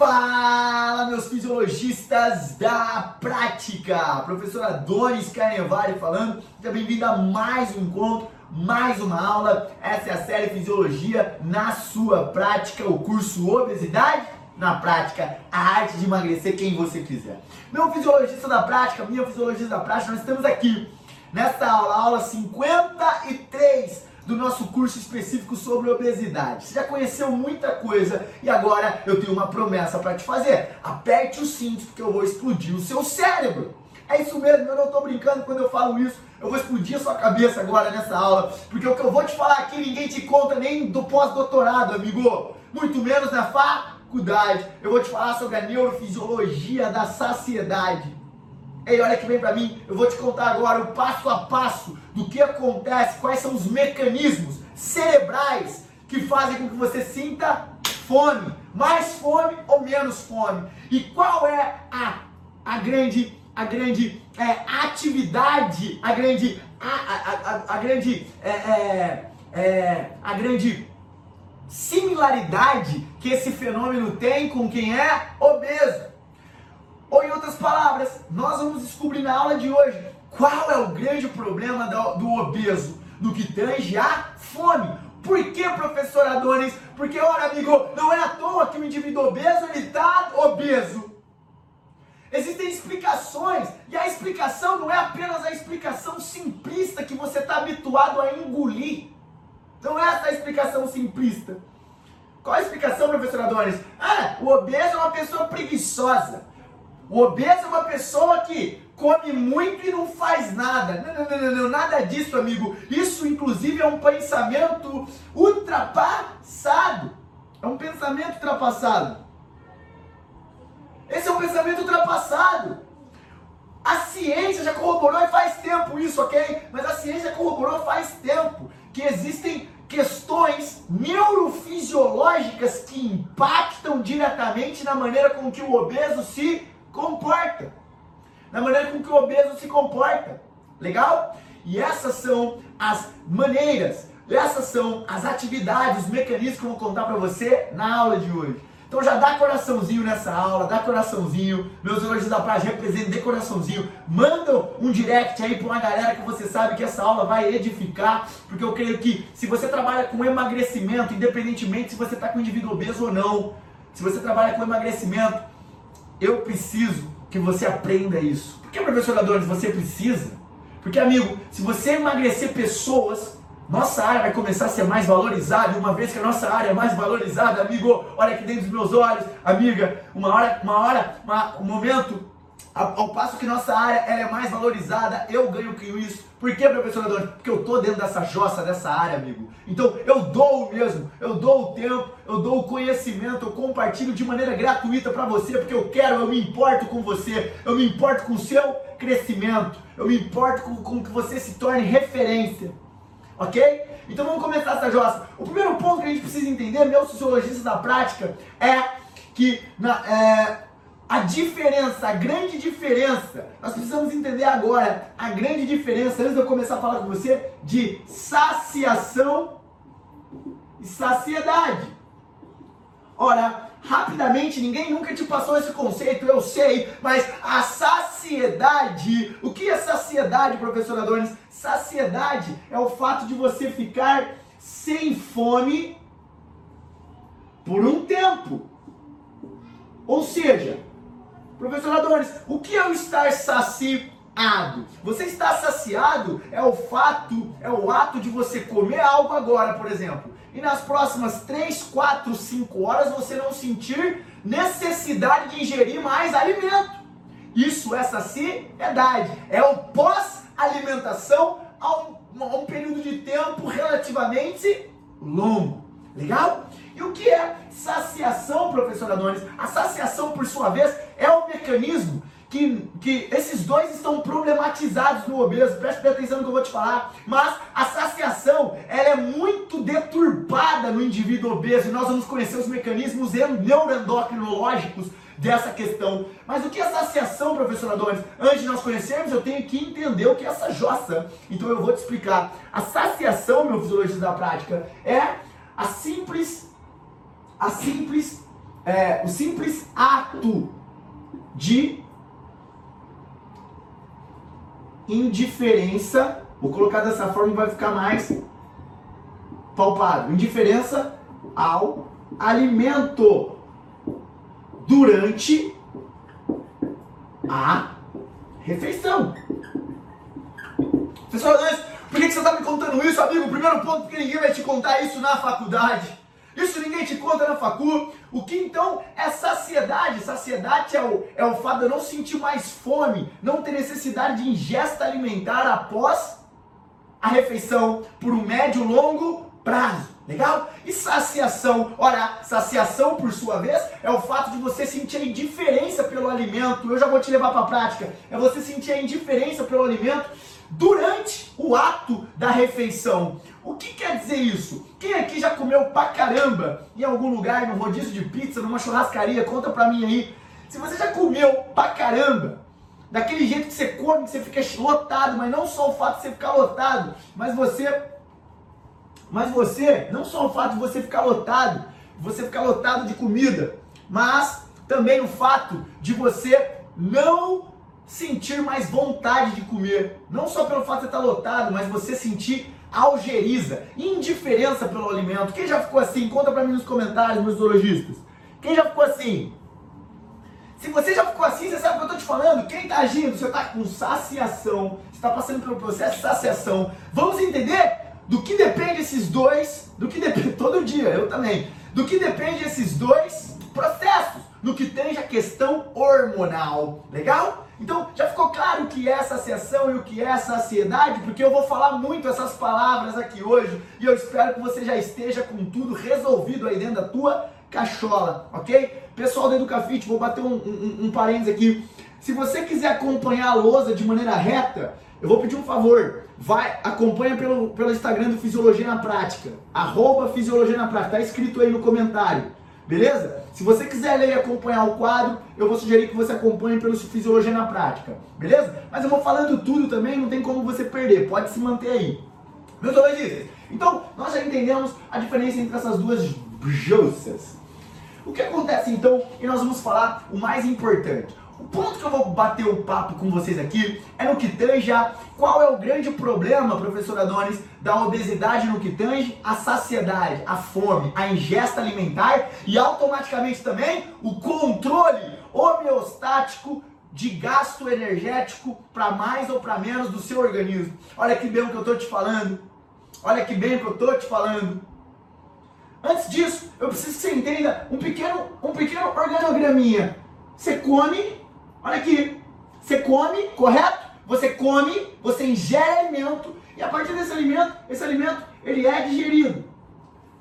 Fala, meus fisiologistas da prática! Professora Donis Carnevale falando. Seja bem-vindo a mais um encontro, mais uma aula. Essa é a série Fisiologia na sua prática, o curso Obesidade na prática, a arte de emagrecer quem você quiser. Meu fisiologista da prática, minha fisiologista da prática, nós estamos aqui nessa aula, aula 53 do nosso curso específico sobre obesidade. Você já conheceu muita coisa e agora eu tenho uma promessa para te fazer. Aperte os cintos porque eu vou explodir o seu cérebro. É isso mesmo, eu não estou brincando quando eu falo isso. Eu vou explodir a sua cabeça agora nessa aula, porque o que eu vou te falar aqui ninguém te conta nem do pós-doutorado, amigo. Muito menos na faculdade. Eu vou te falar sobre a neurofisiologia da saciedade. Ei, olha que vem para mim, eu vou te contar agora o passo a passo do que acontece, quais são os mecanismos cerebrais que fazem com que você sinta fome, mais fome ou menos fome. E qual é a, a grande, a grande é, atividade, a grande, a, a, a, a grande, é, é, é, a grande similaridade que esse fenômeno tem com quem é obeso. Ou em outras palavras, nós vamos descobrir na aula de hoje qual é o grande problema do, obeso no que tange a fome. Por que, professor Adonis? Porque, olha, amigo, não é à toa que o indivíduo obeso está obeso. Existem explicações, e a explicação não é apenas a explicação simplista que você está habituado a engolir. Não é essa a explicação simplista. Qual a explicação, professor Adonis? Ah, o obeso é uma pessoa preguiçosa. O obeso é uma pessoa que come muito e não faz nada. Não, não, não, não, nada disso, amigo. Isso, inclusive, é um pensamento ultrapassado. É um pensamento ultrapassado. Esse é um pensamento ultrapassado. A ciência já corroborou e faz tempo isso, ok? Mas a ciência corroborou faz tempo que existem questões neurofisiológicas que impactam diretamente na maneira com que o obeso se comporta, na maneira com que o obeso se comporta. Legal? E essas são as maneiras, essas são as atividades, os mecanismos que eu vou contar para você na aula de hoje. Então já dá coraçãozinho nessa aula, dá coraçãozinho. Meus elogios da praia representam de coraçãozinho. Manda um direct aí para uma galera que você sabe que essa aula vai edificar, porque eu creio que se você trabalha com emagrecimento, independentemente se você está com indivíduo obeso ou não, se você trabalha com emagrecimento, eu preciso que você aprenda isso. Por que, professor Adornes, você precisa? Porque, amigo, se você emagrecer pessoas, nossa área vai começar a ser mais valorizada. E uma vez que a nossa área é mais valorizada, amigo, olha aqui dentro dos meus olhos, amiga, uma hora, uma hora, uma, um momento ao passo que nossa área ela é mais valorizada, eu ganho com isso. Por que, professor Adorno? Porque eu tô dentro dessa jossa, dessa área, amigo. Então eu dou mesmo, eu dou o tempo, eu dou o conhecimento, eu compartilho de maneira gratuita para você, porque eu quero, eu me importo com você, eu me importo com o seu crescimento, eu me importo com, com que você se torne referência. Ok? Então vamos começar essa jossa. O primeiro ponto que a gente precisa entender, meu sociologista da prática, é que na, é, a diferença, a grande diferença, nós precisamos entender agora a grande diferença, antes de eu começar a falar com você, de saciação e saciedade. Ora, rapidamente, ninguém nunca te passou esse conceito, eu sei, mas a saciedade, o que é saciedade, professor Adonis? Saciedade é o fato de você ficar sem fome por um tempo. Ou seja, Professor Adonis, o que é o estar saciado? Você estar saciado é o fato, é o ato de você comer algo agora, por exemplo, e nas próximas 3, 4, 5 horas você não sentir necessidade de ingerir mais alimento. Isso é saciedade, é o pós-alimentação a um, a um período de tempo relativamente longo. Legal? E o que é saciação, professor Adonis? A saciação, por sua vez, é um mecanismo que, que esses dois estão problematizados no obeso. Preste atenção no que eu vou te falar. Mas a saciação, ela é muito deturpada no indivíduo obeso. E nós vamos conhecer os mecanismos neuroendocrinológicos dessa questão. Mas o que é saciação, professor Adonis? Antes de nós conhecermos, eu tenho que entender o que é essa jossa. Então eu vou te explicar. A saciação, meu fisiologista da prática, é a simples a simples é, o simples ato de indiferença, vou colocar dessa forma vai ficar mais palpável. Indiferença ao alimento durante a refeição. Pessoal, por que você está me contando isso, amigo? Primeiro ponto, porque ninguém vai te contar isso na faculdade. Isso ninguém te conta na facu. O que então é saciedade? Saciedade é o, é o fato de eu não sentir mais fome, não ter necessidade de ingesta alimentar após a refeição por um médio longo prazo. Legal? E saciação? Olha, saciação por sua vez é o fato de você sentir a indiferença pelo alimento. Eu já vou te levar para a prática. É você sentir a indiferença pelo alimento durante o ato da refeição. O que quer dizer isso? Quem aqui já comeu pra caramba em algum lugar, num rodízio de pizza, numa churrascaria? Conta pra mim aí. Se você já comeu pra caramba, daquele jeito que você come, que você fica lotado, mas não só o fato de você ficar lotado, mas você. Mas você, não só o fato de você ficar lotado, você ficar lotado de comida, mas também o fato de você não sentir mais vontade de comer. Não só pelo fato de estar lotado, mas você sentir algeriza, indiferença pelo alimento. Quem já ficou assim? Conta pra mim nos comentários, meus zoologistas. Quem já ficou assim? Se você já ficou assim, você sabe o que eu tô te falando? Quem tá agindo? Você tá com saciação, você tá passando pelo processo de saciação. Vamos entender do que depende esses dois, do que depende todo dia, eu também. Do que depende esses dois processos, no que tem a questão hormonal. Legal? Então, já ficou claro o que é saciação e o que é saciedade? Porque eu vou falar muito essas palavras aqui hoje e eu espero que você já esteja com tudo resolvido aí dentro da tua cachola, ok? Pessoal do Educafit, vou bater um, um, um parênteses aqui. Se você quiser acompanhar a lousa de maneira reta, eu vou pedir um favor. Vai, acompanha pelo, pelo Instagram do Fisiologia na Prática. Arroba Fisiologia na Prática. Tá escrito aí no comentário. Beleza? Se você quiser ler e acompanhar o quadro, eu vou sugerir que você acompanhe pelo Fisiologia na Prática. Beleza? Mas eu vou falando tudo também, não tem como você perder. Pode se manter aí. Meus obedientes. Então, nós já entendemos a diferença entre essas duas jussas. O que acontece então? E nós vamos falar o mais importante. O ponto que eu vou bater o papo com vocês aqui é no que tange a qual é o grande problema, professor Adonis, da obesidade no que tange a saciedade, a fome, a ingesta alimentar e automaticamente também o controle homeostático de gasto energético para mais ou para menos do seu organismo. Olha que bem o que eu estou te falando. Olha que bem o que eu estou te falando. Antes disso, eu preciso que você entenda um pequeno, um pequeno organograminha. Você come Olha aqui. Você come, correto? Você come, você ingere alimento e a partir desse alimento, esse alimento, ele é digerido.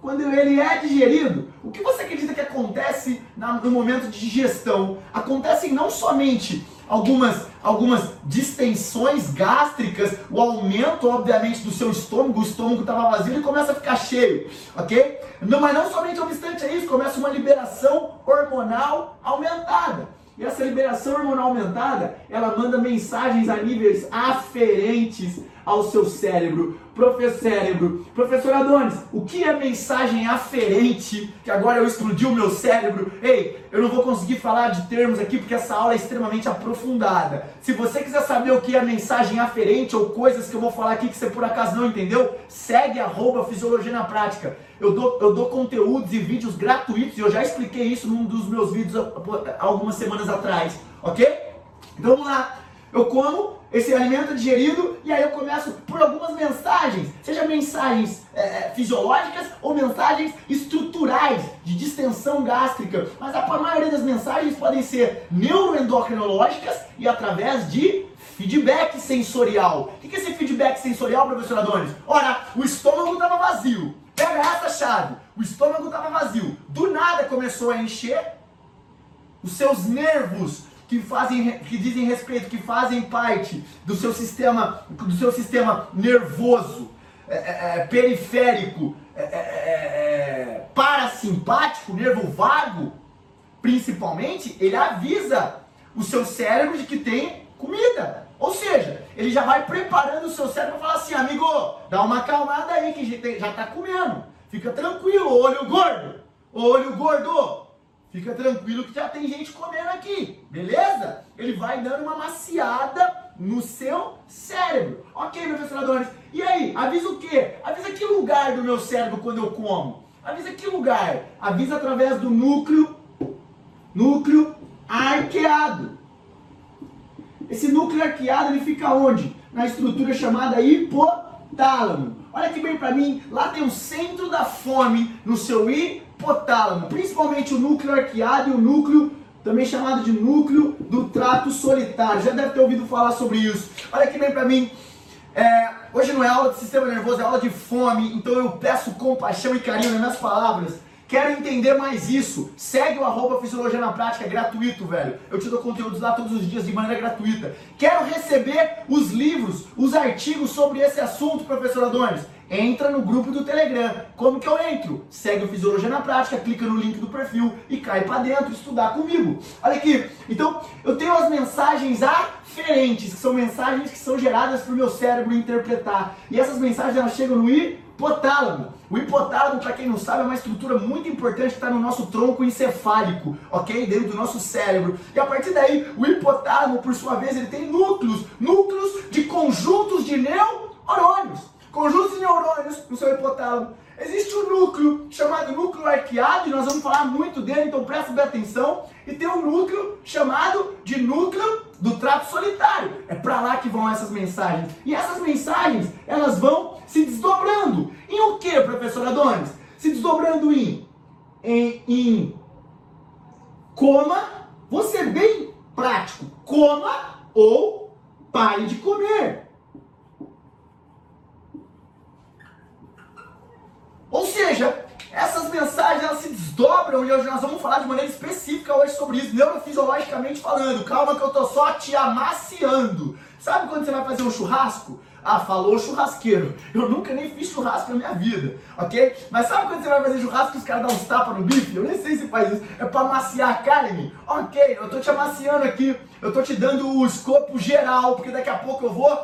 Quando ele é digerido, o que você acredita que acontece no momento de digestão? Acontecem não somente algumas, algumas distensões gástricas, o aumento, obviamente, do seu estômago, o estômago estava vazio e começa a ficar cheio, ok? Não, mas não somente obstante a isso, começa uma liberação hormonal aumentada. E essa liberação hormonal aumentada, ela manda mensagens a níveis aferentes ao seu cérebro. Professor cérebro, professor Adonis, o que é mensagem aferente? Que agora eu explodi o meu cérebro. Ei, eu não vou conseguir falar de termos aqui porque essa aula é extremamente aprofundada. Se você quiser saber o que é mensagem aferente ou coisas que eu vou falar aqui que você por acaso não entendeu, segue arroba Fisiologia na Prática. Eu dou, eu dou conteúdos e vídeos gratuitos e eu já expliquei isso num dos meus vídeos algumas semanas atrás, ok? Então vamos lá. Eu como esse alimento é digerido e aí eu começo por algumas mensagens, seja mensagens é, é, fisiológicas ou mensagens estruturais de distensão gástrica. Mas a maioria das mensagens podem ser neuroendocrinológicas e através de feedback sensorial. O que é esse feedback sensorial, professor Adonis? Ora, o estômago estava vazio. Pega essa chave. O estômago estava vazio. Do nada começou a encher. Os seus nervos que fazem, que dizem respeito, que fazem parte do seu sistema, do seu sistema nervoso, é, é, é periférico, é, é, é, parasimpático, nervo vago, principalmente, ele avisa o seu cérebro de que tem comida. Ou seja, ele já vai preparando o seu cérebro para falar assim, amigo, dá uma acalmada aí que já está comendo. Fica tranquilo, olho gordo. Olho gordo. Fica tranquilo que já tem gente comendo aqui, beleza? Ele vai dando uma maciada no seu cérebro. Ok, professor Adonis. E aí, avisa o quê? Avisa que lugar do meu cérebro quando eu como? Avisa que lugar? Avisa através do núcleo, núcleo arqueado. Esse núcleo arqueado ele fica onde? Na estrutura chamada hipotálamo. Olha aqui bem para mim, lá tem o centro da fome no seu hipotálamo, principalmente o núcleo arqueado e o núcleo também chamado de núcleo do trato solitário. Já deve ter ouvido falar sobre isso. Olha aqui bem para mim. É, hoje não é aula de sistema nervoso, é aula de fome, então eu peço compaixão e carinho nas minhas palavras. Quero entender mais isso. Segue o arroba Fisiologia na Prática, é gratuito, velho. Eu te dou conteúdos lá todos os dias de maneira gratuita. Quero receber os livros, os artigos sobre esse assunto, professor Adonis. Entra no grupo do Telegram. Como que eu entro? Segue o Fisiologia na Prática, clica no link do perfil e cai para dentro estudar comigo. Olha aqui. Então, eu tenho as mensagens aferentes, que são mensagens que são geradas para o meu cérebro interpretar. E essas mensagens elas chegam no hipotálamo. O hipotálamo, para quem não sabe, é uma estrutura muito importante que está no nosso tronco encefálico, ok? Dentro do nosso cérebro. E a partir daí, o hipotálamo, por sua vez, ele tem núcleos, núcleos de conjuntos de neurônios. Conjuntos de neurônios no seu hipotálamo. Existe um núcleo chamado núcleo arqueado, e nós vamos falar muito dele, então presta bem atenção. E tem um núcleo chamado de núcleo do trato solitário. É para lá que vão essas mensagens. E essas mensagens, elas vão se desdobrando. Em o que, professor Adonis? Se desdobrando em, em, em coma, vou ser bem prático, coma ou pare de comer. Ou seja, essas mensagens elas se desdobram e hoje nós vamos falar de maneira específica hoje sobre isso, neurofisiologicamente falando. Calma que eu tô só te amaciando. Sabe quando você vai fazer um churrasco? Ah, falou churrasqueiro. Eu nunca nem fiz churrasco na minha vida, ok? Mas sabe quando você vai fazer churrasco e os caras dão uns tapas no bife? Eu nem sei se faz isso. É pra amaciar a carne? Ok, eu tô te amaciando aqui. Eu tô te dando o escopo geral, porque daqui a pouco eu vou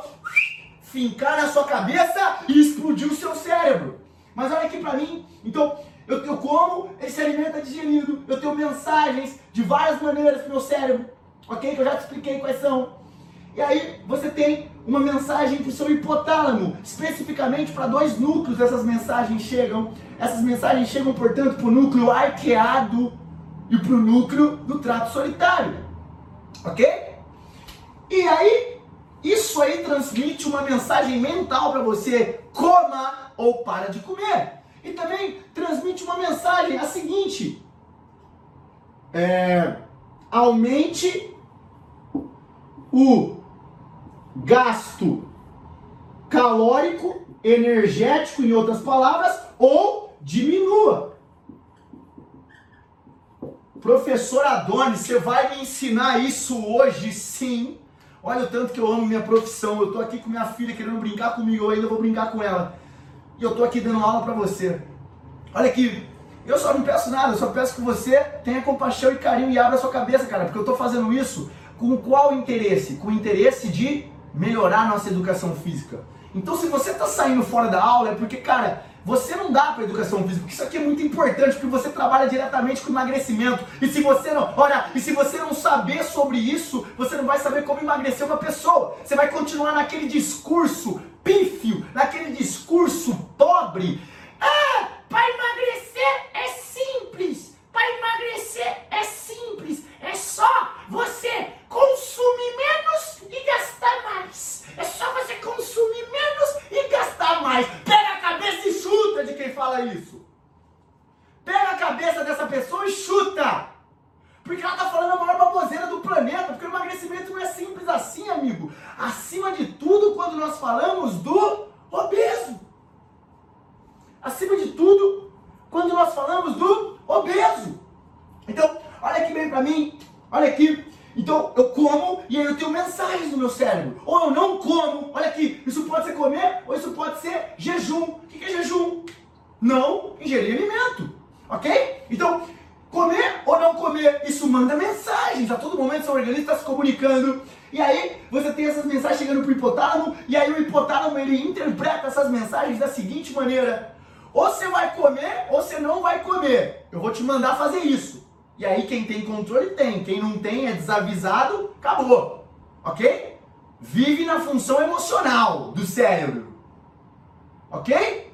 fincar na sua cabeça e explodir o seu cérebro. Mas olha aqui pra mim. Então, eu, eu como, ele se alimenta digerido. Eu tenho mensagens de várias maneiras pro meu cérebro, ok? Que eu já te expliquei quais são. E aí você tem uma mensagem para o seu hipotálamo, especificamente para dois núcleos essas mensagens chegam. Essas mensagens chegam, portanto, para o núcleo arqueado e para o núcleo do trato solitário. Ok? E aí, isso aí transmite uma mensagem mental para você: coma ou para de comer. E também transmite uma mensagem a seguinte: é, aumente o gasto calórico, energético, em outras palavras, ou diminua. Professor Adonis, você vai me ensinar isso hoje sim. Olha o tanto que eu amo minha profissão. Eu tô aqui com minha filha querendo brincar comigo, eu ainda vou brincar com ela. E eu tô aqui dando aula para você. Olha aqui, eu só não peço nada, eu só peço que você tenha compaixão e carinho e abra sua cabeça, cara, porque eu tô fazendo isso com qual interesse? Com o interesse de melhorar a nossa educação física. Então, se você está saindo fora da aula, é porque, cara, você não dá para educação física, porque isso aqui é muito importante, porque você trabalha diretamente com emagrecimento. E se você não, olha, e se você não saber sobre isso, você não vai saber como emagrecer uma pessoa. Você vai continuar naquele discurso pífio, naquele discurso pobre. Ah, para emagrecer é simples. Para emagrecer é simples. É só você consumir menos e gastar mais. É só você consumir menos e gastar mais. Pega a cabeça e chuta de quem fala isso. Pega a cabeça dessa pessoa e chuta. Porque ela está falando a maior baboseira do planeta. Porque o emagrecimento não é simples assim, amigo. Acima de tudo, quando nós falamos do obeso. Acima de tudo, quando nós falamos do obeso. Então, olha aqui bem para mim. Olha aqui, então eu como e aí eu tenho mensagens no meu cérebro. Ou eu não como, olha aqui, isso pode ser comer ou isso pode ser jejum. O que é jejum? Não ingerir alimento, ok? Então, comer ou não comer, isso manda mensagens. A todo momento seu organismo está se comunicando. E aí você tem essas mensagens chegando para o hipotálamo e aí o hipotálamo ele interpreta essas mensagens da seguinte maneira: ou você vai comer ou você não vai comer. Eu vou te mandar fazer isso. E aí quem tem controle tem, quem não tem é desavisado, acabou. Ok? Vive na função emocional do cérebro. Ok?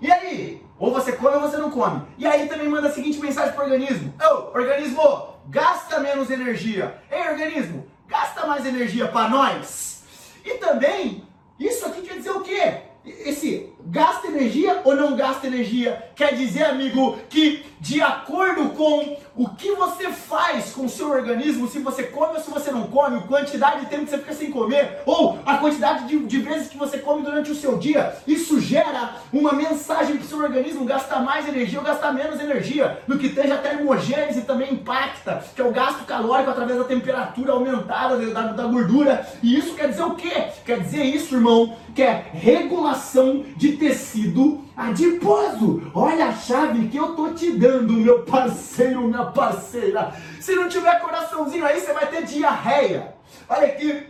E aí? Ou você come ou você não come. E aí também manda a seguinte mensagem pro organismo. Ô, oh, organismo, gasta menos energia. Ei, organismo, gasta mais energia para nós. E também, isso aqui quer dizer o quê? Esse gasta energia ou não gasta energia? Quer dizer, amigo, que de acordo com o que você faz com o seu organismo, se você come ou se você não come, a quantidade de tempo que você fica sem comer, ou a quantidade de, de vezes que você come durante o seu dia, isso gera uma mensagem para o seu organismo gastar mais energia ou gastar menos energia, no que esteja a termogênese também impacta, que é o gasto calórico através da temperatura aumentada da, da gordura. E isso quer dizer o quê? Quer dizer isso, irmão, que é regulação de tecido adiposo. Olha a chave que eu tô te dando, meu parceiro, minha parceira. Se não tiver coraçãozinho aí, você vai ter diarreia. Olha aqui,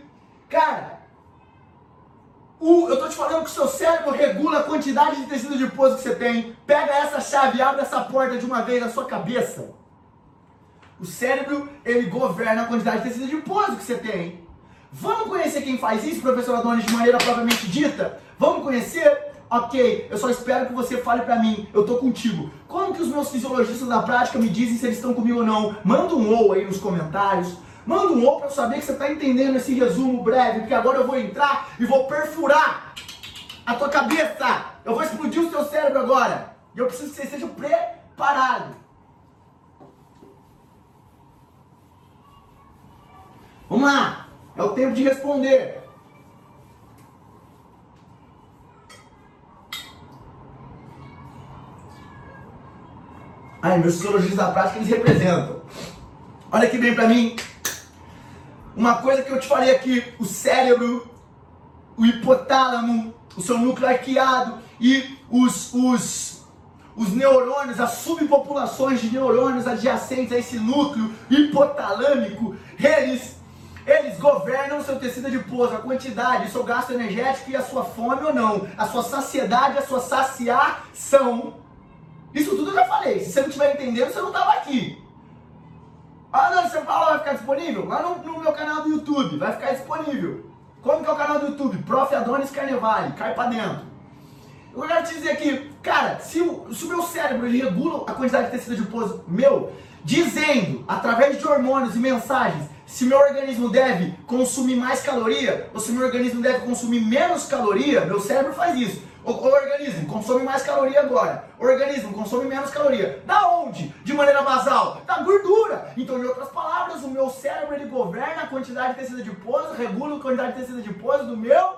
cara. O, eu tô te falando que o seu cérebro regula a quantidade de tecido adiposo que você tem. Pega essa chave, abre essa porta de uma vez na sua cabeça. O cérebro, ele governa a quantidade de tecido adiposo que você tem. Vamos conhecer quem faz isso, professor Adonis, de maneira propriamente dita? Vamos conhecer? Ok, eu só espero que você fale para mim, eu tô contigo. Como que os meus fisiologistas da prática me dizem se eles estão comigo ou não? Manda um ou aí nos comentários. Manda um ou para saber que você está entendendo esse resumo breve, porque agora eu vou entrar e vou perfurar a tua cabeça. Eu vou explodir o seu cérebro agora. E eu preciso que você seja preparado. Vamos lá. É o tempo de responder. Ai, meus sociologistas da prática, eles representam. Olha que bem para mim. Uma coisa que eu te falei aqui, o cérebro, o hipotálamo, o seu núcleo arqueado e os, os, os neurônios, as subpopulações de neurônios adjacentes a esse núcleo hipotalâmico, eles, eles governam seu tecido adiposo, a quantidade, o seu gasto energético e a sua fome ou não, a sua saciedade, a sua saciação isso tudo eu já falei. Se você não estiver entendendo, você não estava aqui. Ah, não, você fala, vai ficar disponível? Lá no, no, meu canal do YouTube, vai ficar disponível. Como que é o canal do YouTube? Prof. Adonis Carnevale, cai pra dentro. Eu quero te dizer aqui, cara, se o, se o meu cérebro ele regula a quantidade de tecido adiposo meu, dizendo, através de hormônios e mensagens, se meu organismo deve consumir mais caloria ou se meu organismo deve consumir menos caloria, meu cérebro faz isso. O, o, organismo consome mais caloria agora. O organismo consome menos caloria. Da onde? De maneira basal? Da gordura. Então, em outras palavras, o meu cérebro ele governa a quantidade de tecido adiposo, regula a quantidade de tecido adiposo do meu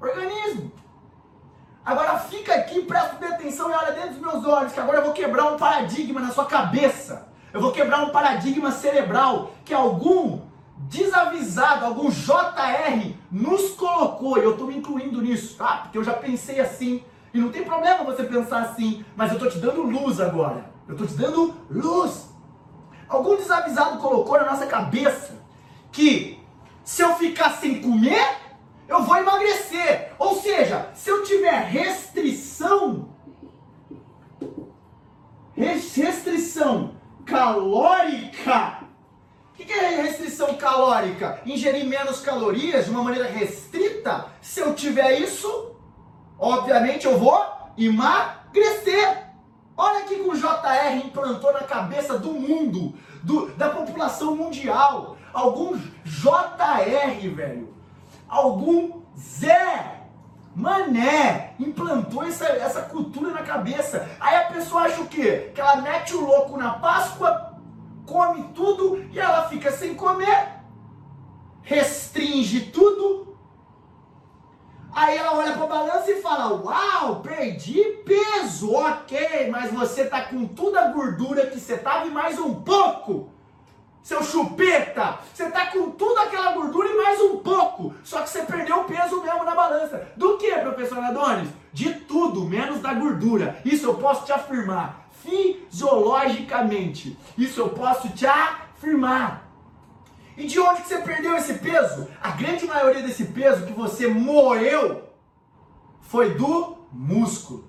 organismo. Agora fica aqui, presta atenção e olha dentro dos meus olhos, que agora eu vou quebrar um paradigma na sua cabeça. Eu vou quebrar um paradigma cerebral que algum desavisado, algum JR nos colocou, e eu estou me incluindo nisso, tá? Porque eu já pensei assim, e não tem problema você pensar assim, mas eu estou te dando luz agora. Eu estou te dando luz. Algum desavisado colocou na nossa cabeça que se eu ficar sem comer, eu vou emagrecer. Ou seja, se eu tiver restrição, restrição calórica, é restrição calórica? Ingerir menos calorias de uma maneira restrita? Se eu tiver isso, obviamente eu vou emagrecer. Olha aqui que o JR implantou na cabeça do mundo, do, da população mundial. Algum JR, velho. Algum Zé Mané implantou essa, essa cultura na cabeça. Aí a pessoa acha o quê? Que ela mete o louco na Páscoa come tudo e ela fica sem comer, restringe tudo. Aí ela olha para a balança e fala: Uau, perdi peso, ok, mas você tá com toda a gordura que você tava e mais um pouco. Seu chupeta, você tá com toda aquela gordura e mais um pouco. Só que você perdeu peso mesmo na balança. Do que, professor Adonis? De tudo, menos da gordura. Isso eu posso te afirmar fisiologicamente. Isso eu posso te afirmar. E de onde que você perdeu esse peso? A grande maioria desse peso que você moeu foi do músculo.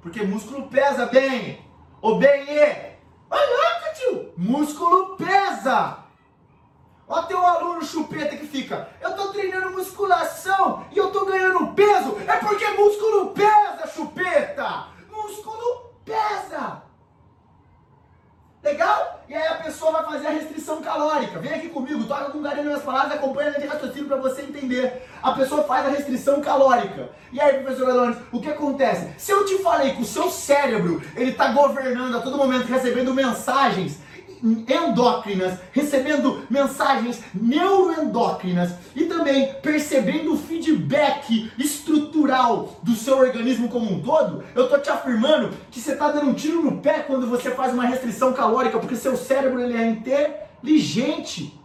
Porque músculo pesa bem. Ou bem e. Olha, tio, músculo pesa. Ó teu aluno chupeta que fica, eu tô treinando musculação e eu tô ganhando peso. É porque músculo pesa, chupeta. Músculo pesa. Legal? E aí a pessoa vai fazer a restrição calórica. Vem aqui comigo, toca com carinho nas palavras, acompanha de raciocínio para você entender. A pessoa faz a restrição calórica. E aí, professor Adonis, o que acontece? Se eu te falei que o seu cérebro, ele está governando a todo momento, recebendo mensagens endócrinas, recebendo mensagens neuroendócrinas e também percebendo o feedback estrutural do seu organismo como um todo, eu tô te afirmando que você tá dando um tiro no pé quando você faz uma restrição calórica, porque seu cérebro ele é inteligente.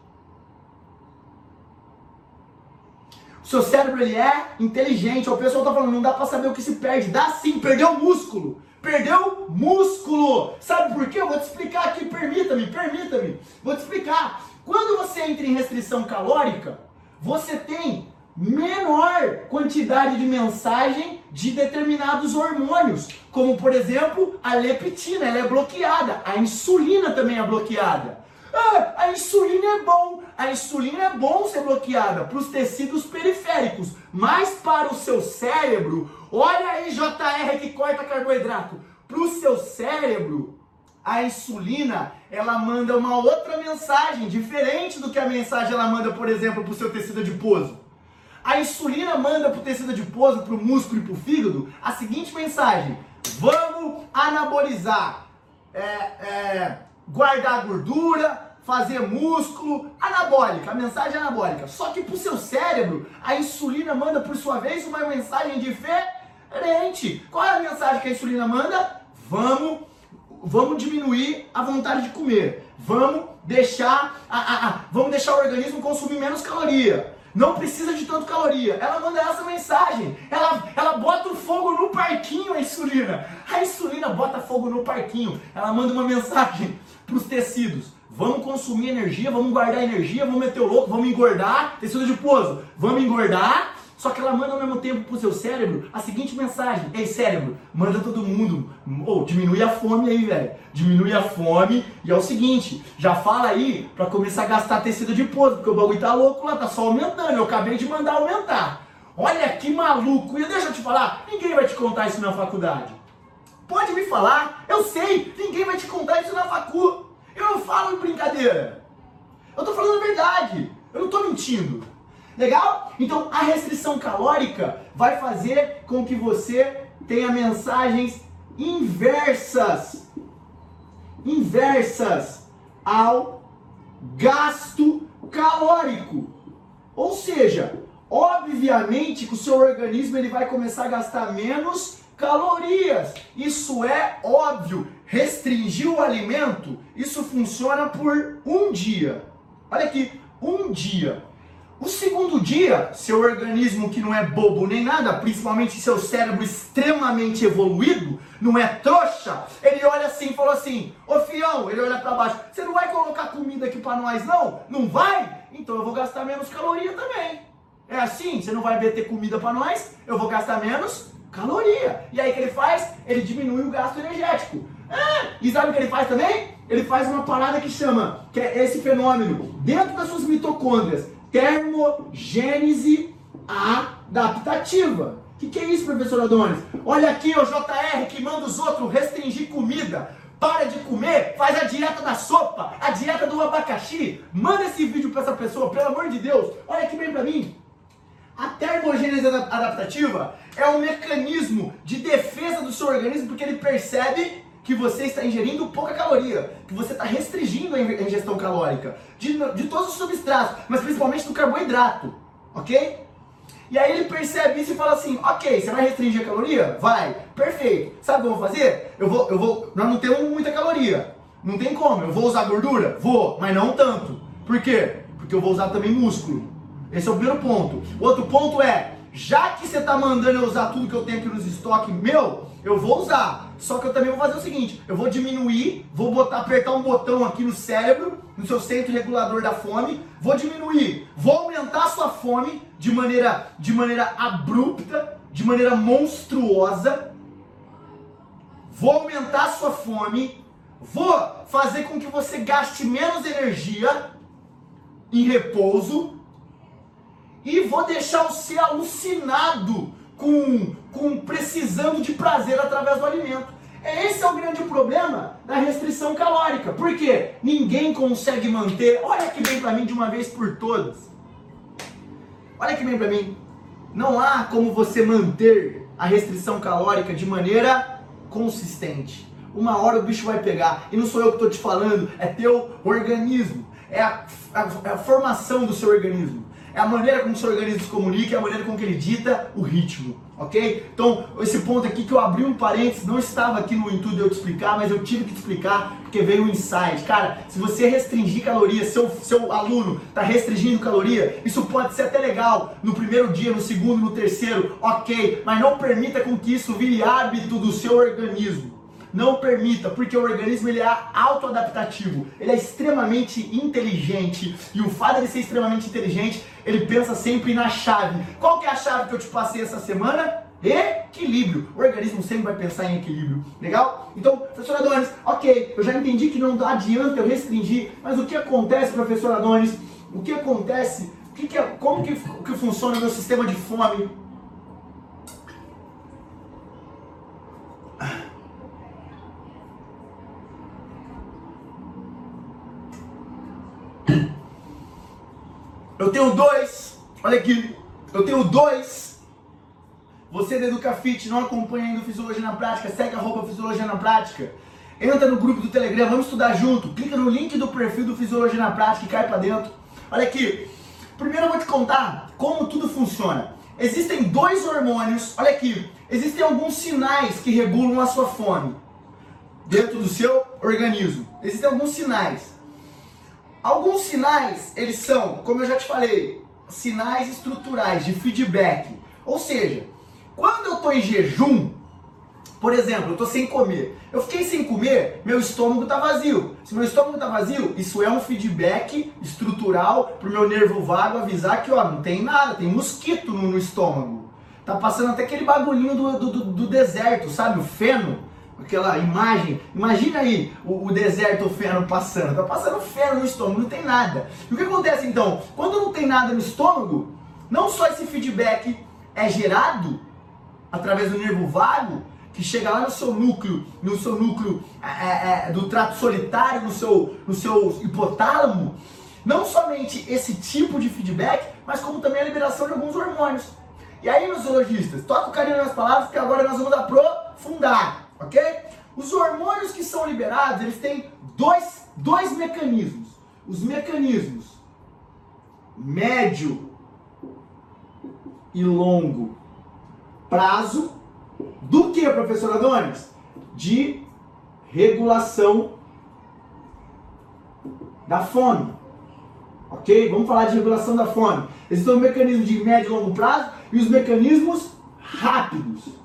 O seu cérebro ele é inteligente. O pessoal tá falando, não dá para saber o que se perde. Dá sim, perdeu músculo. Perdeu músculo. Sabe por quê? Eu vou te explicar aqui, permita-me, permita-me. Vou te explicar. Quando você entra em restrição calórica, você tem menor quantidade de mensagem de determinados hormônios, como por exemplo a leptina, ela é bloqueada, a insulina também é bloqueada. Ah, a insulina é bom, a insulina é bom ser bloqueada para os tecidos periféricos, mas para o seu cérebro, olha aí JR que corta carboidrato, para o seu cérebro, a insulina ela manda uma outra mensagem, diferente do que a mensagem ela manda, por exemplo, para o seu tecido adiposo. A insulina manda para o tecido adiposo, para o músculo e para o fígado, a seguinte mensagem: vamos anabolizar, é, é, guardar gordura, fazer músculo, anabólica, a mensagem é anabólica. Só que para o seu cérebro, a insulina manda, por sua vez, uma mensagem diferente. Qual é a mensagem que a insulina manda? Vamos, vamos diminuir a vontade de comer. Vamos deixar, a, a, a, vamos deixar o organismo consumir menos caloria. Não precisa de tanto caloria. Ela manda essa mensagem. Ela, ela bota o fogo no parquinho, a insulina. A insulina bota fogo no parquinho. Ela manda uma mensagem para os tecidos. Vamos consumir energia, vamos guardar energia, vamos meter o louco, vamos engordar. Tecido adiposo, vamos engordar. Só que ela manda ao mesmo tempo pro seu cérebro a seguinte mensagem: Ei, cérebro, manda todo mundo. Ou oh, diminui a fome aí, velho. Diminui a fome. E é o seguinte: já fala aí pra começar a gastar tecido adiposo, porque o bagulho tá louco lá, tá só aumentando. Eu acabei de mandar aumentar. Olha que maluco. E deixa eu te falar: ninguém vai te contar isso na faculdade. Pode me falar, eu sei, ninguém vai te contar isso na faculdade. Eu não falo em brincadeira. Eu estou falando a verdade. Eu não estou mentindo. Legal? Então a restrição calórica vai fazer com que você tenha mensagens inversas. Inversas ao gasto calórico. Ou seja, obviamente que o seu organismo ele vai começar a gastar menos calorias. Isso é óbvio. Restringir o alimento, isso funciona por um dia. Olha aqui, um dia. O segundo dia, seu organismo que não é bobo nem nada, principalmente seu cérebro extremamente evoluído, não é trouxa, ele olha assim e falou assim: Ô fião, ele olha para baixo, você não vai colocar comida aqui para nós não? Não vai? Então eu vou gastar menos caloria também. É assim? Você não vai ter comida para nós? Eu vou gastar menos caloria. E aí o que ele faz? Ele diminui o gasto energético. Ah, e sabe o que ele faz também? Ele faz uma parada que chama, que é esse fenômeno, dentro das suas mitocôndrias, termogênese adaptativa. O que, que é isso, professor Adonis? Olha aqui, o JR que manda os outros restringir comida. Para de comer, faz a dieta da sopa, a dieta do abacaxi. Manda esse vídeo para essa pessoa, pelo amor de Deus. Olha aqui bem para mim. A termogênese adaptativa é um mecanismo de defesa do seu organismo porque ele percebe que você está ingerindo pouca caloria, que você está restringindo a ingestão calórica de, de todos os substratos, mas principalmente do carboidrato, ok? E aí ele percebe isso e fala assim, ok, você vai restringir a caloria? Vai, perfeito. Sabe o que eu vou fazer? Eu vou, eu vou, nós não temos muita caloria, não tem como. Eu vou usar gordura? Vou, mas não tanto. Por quê? Porque eu vou usar também músculo. Esse é o primeiro ponto. O outro ponto é, já que você está mandando eu usar tudo que eu tenho aqui nos estoques meu, eu vou usar. Só que eu também vou fazer o seguinte, eu vou diminuir, vou botar, apertar um botão aqui no cérebro, no seu centro regulador da fome, vou diminuir, vou aumentar a sua fome de maneira, de maneira abrupta, de maneira monstruosa, vou aumentar a sua fome, Vou fazer com que você gaste menos energia em repouso e vou deixar você alucinado com, com precisando de prazer através do alimento. Esse é o grande problema da restrição calórica. Por quê? Ninguém consegue manter. Olha que bem para mim de uma vez por todas. Olha que bem para mim. Não há como você manter a restrição calórica de maneira consistente. Uma hora o bicho vai pegar. E não sou eu que estou te falando, é teu organismo. É a, a, a formação do seu organismo. É a maneira como seu organismo se comunica, é a maneira como ele dita o ritmo, ok? Então, esse ponto aqui que eu abri um parênteses, não estava aqui no intuito de eu te explicar, mas eu tive que te explicar porque veio um insight. Cara, se você restringir calorias, seu, seu aluno está restringindo caloria, isso pode ser até legal no primeiro dia, no segundo, no terceiro, ok, mas não permita com que isso vire hábito do seu organismo. Não permita, porque o organismo ele é autoadaptativo, ele é extremamente inteligente e o fato de ser extremamente inteligente, ele pensa sempre na chave. Qual que é a chave que eu te passei essa semana? Equilíbrio. O organismo sempre vai pensar em equilíbrio. Legal? Então, professor Adonis, ok, eu já entendi que não adianta eu restringir, mas o que acontece, professor Adonis? O que acontece? O que que, é, como que, que funciona o meu sistema de fome? Eu tenho dois. Olha aqui. Eu tenho dois. Você da EducaFit não acompanha ainda o Fisiologia na Prática, segue a roupa Fisiologia na Prática. Entra no grupo do Telegram, vamos estudar junto. Clica no link do perfil do Fisiologia na Prática e cai para dentro. Olha aqui. Primeiro eu vou te contar como tudo funciona. Existem dois hormônios, olha aqui. Existem alguns sinais que regulam a sua fome dentro do seu organismo. Existem alguns sinais. Alguns sinais, eles são, como eu já te falei, sinais estruturais de feedback. Ou seja, quando eu estou em jejum, por exemplo, eu estou sem comer. Eu fiquei sem comer, meu estômago está vazio. Se meu estômago está vazio, isso é um feedback estrutural para o meu nervo vago avisar que ó, não tem nada, tem mosquito no, no estômago. Tá passando até aquele bagulhinho do, do, do deserto, sabe? O feno aquela imagem. Imagina aí o, o, deserto, o feno passando. Tá passando feno no estômago, não tem nada. E o que acontece então? Quando não tem nada no estômago, não só esse feedback é gerado através do nervo vago, que chega lá no seu núcleo, no seu núcleo é, é, é, do trato solitário, no seu, no seu hipotálamo, não somente esse tipo de feedback, mas como também a liberação de alguns hormônios. E aí, meus zoologistas, toca o carinho nas palavras, porque agora nós vamos aprofundar ok? Os hormônios que são liberados, eles têm dois, dois mecanismos. Os mecanismos médio e longo prazo do que, professor Adonis? De regulação da fome. Ok? Vamos falar de regulação da fome. Existem os mecanismos de médio e longo prazo e os mecanismos rápidos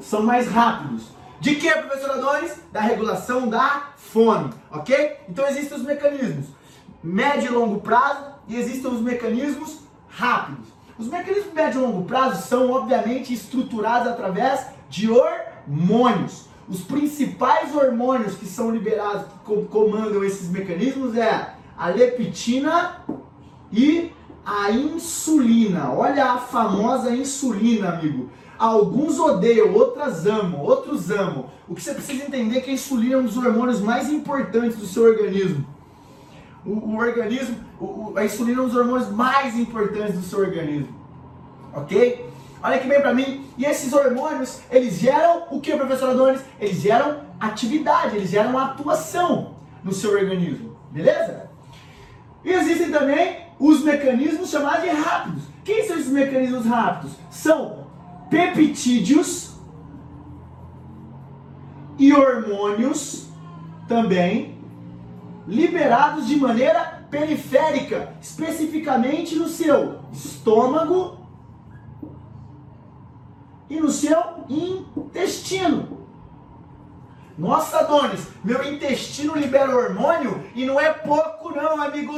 são mais rápidos. De que, professor Adonis? Da regulação da fome, ok? Então existem os mecanismos médio e longo prazo e existem os mecanismos rápidos. Os mecanismos médio e longo prazo são, obviamente, estruturados através de hormônios. Os principais hormônios que são liberados, que comandam esses mecanismos é a leptina e a insulina. Olha a famosa insulina, amigo. Alguns odeiam, outras amam, outros amam. O que você precisa entender é que a insulina é um dos hormônios mais importantes do seu organismo. O, o organismo, o, a insulina é um dos hormônios mais importantes do seu organismo. Ok? Olha aqui bem para mim. E esses hormônios, eles geram o que, professor Adonis? Eles geram atividade, eles geram atuação no seu organismo. Beleza? E existem também os mecanismos chamados de rápidos. Quem são esses mecanismos rápidos? São peptídeos e hormônios também liberados de maneira periférica, especificamente no seu estômago e no seu intestino. Nossa, Donis, meu intestino libera hormônio e não é pouco não, amigo.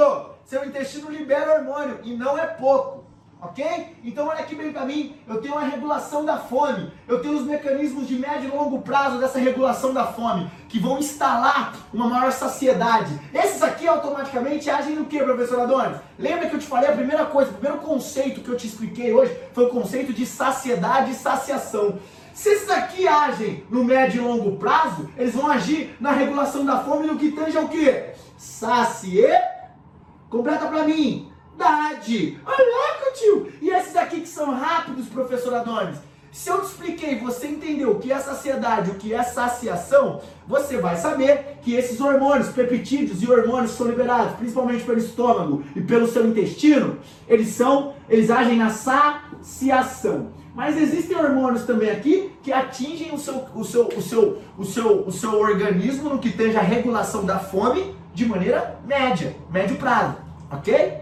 Seu intestino libera hormônio e não é pouco. Ok? Então olha aqui bem para mim, eu tenho uma regulação da fome, eu tenho os mecanismos de médio e longo prazo dessa regulação da fome, que vão instalar uma maior saciedade. Esses aqui automaticamente agem no que, professor Adonis? Lembra que eu te falei a primeira coisa, o primeiro conceito que eu te expliquei hoje foi o conceito de saciedade e saciação. Se esses aqui agem no médio e longo prazo, eles vão agir na regulação da fome no que tange ao quê? Sacie. Completa para mim Olha, tio. E esses aqui que são rápidos, professor Adonis. Se eu te expliquei, você entendeu o que é saciedade, o que é saciação, você vai saber que esses hormônios, peptídeos e hormônios que são liberados, principalmente pelo estômago e pelo seu intestino, eles são, eles agem na saciação. Mas existem hormônios também aqui que atingem o seu, o seu, o seu, o seu, o seu organismo no que tange a regulação da fome de maneira média, médio prazo, ok?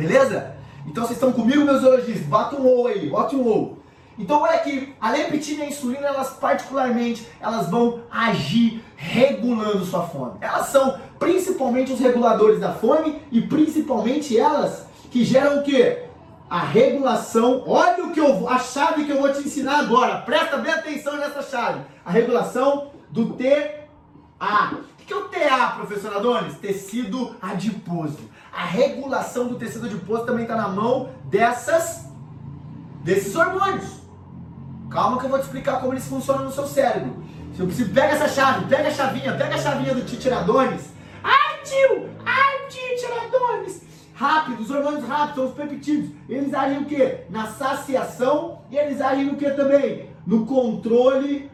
Beleza? Então vocês estão comigo, meus zoologistas? Bota um ou aí, bota um ou. Então olha aqui, a leptina e a insulina, elas particularmente, elas vão agir regulando sua fome. Elas são principalmente os reguladores da fome e principalmente elas que geram o quê? A regulação. Olha o que eu a chave que eu vou te ensinar agora. Presta bem atenção nessa chave. A regulação do TA. O que é o TA, professor Adonis? Tecido adiposo a regulação do tecido adiposo também está na mão dessas, desses hormônios. Calma que eu vou te explicar como eles funcionam no seu cérebro. Se preciso, pega essa chave, pega a chavinha, pega a chavinha do titiradones. Ai, tio! Ai, titiradones! Rápido, os hormônios rápidos são os peptídeos. Eles agem o quê? Na saciação e eles agem no que também? No controle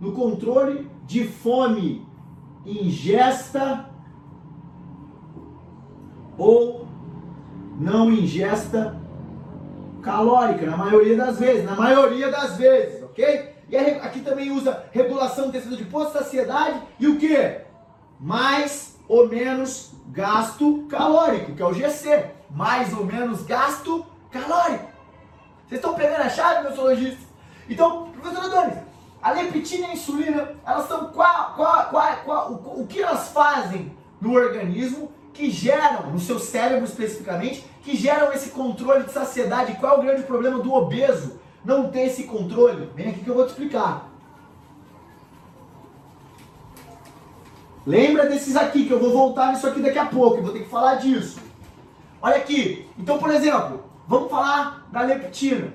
no controle de fome, ingesta ou não ingesta calórica, na maioria das vezes, na maioria das vezes, ok? E aqui também usa regulação do tecido de posto, saciedade e o que? Mais ou menos gasto calórico, que é o GC. Mais ou menos gasto calórico. Vocês estão pegando a chave, meus zoologistas? Então, professor Adonis, a leptina e a insulina, elas são qual, qual, qual, qual o, o que elas fazem no organismo que geram, no seu cérebro especificamente, que geram esse controle de saciedade. Qual é o grande problema do obeso? Não ter esse controle? Vem aqui que eu vou te explicar. Lembra desses aqui, que eu vou voltar nisso aqui daqui a pouco, eu vou ter que falar disso. Olha aqui, então por exemplo, vamos falar da leptina.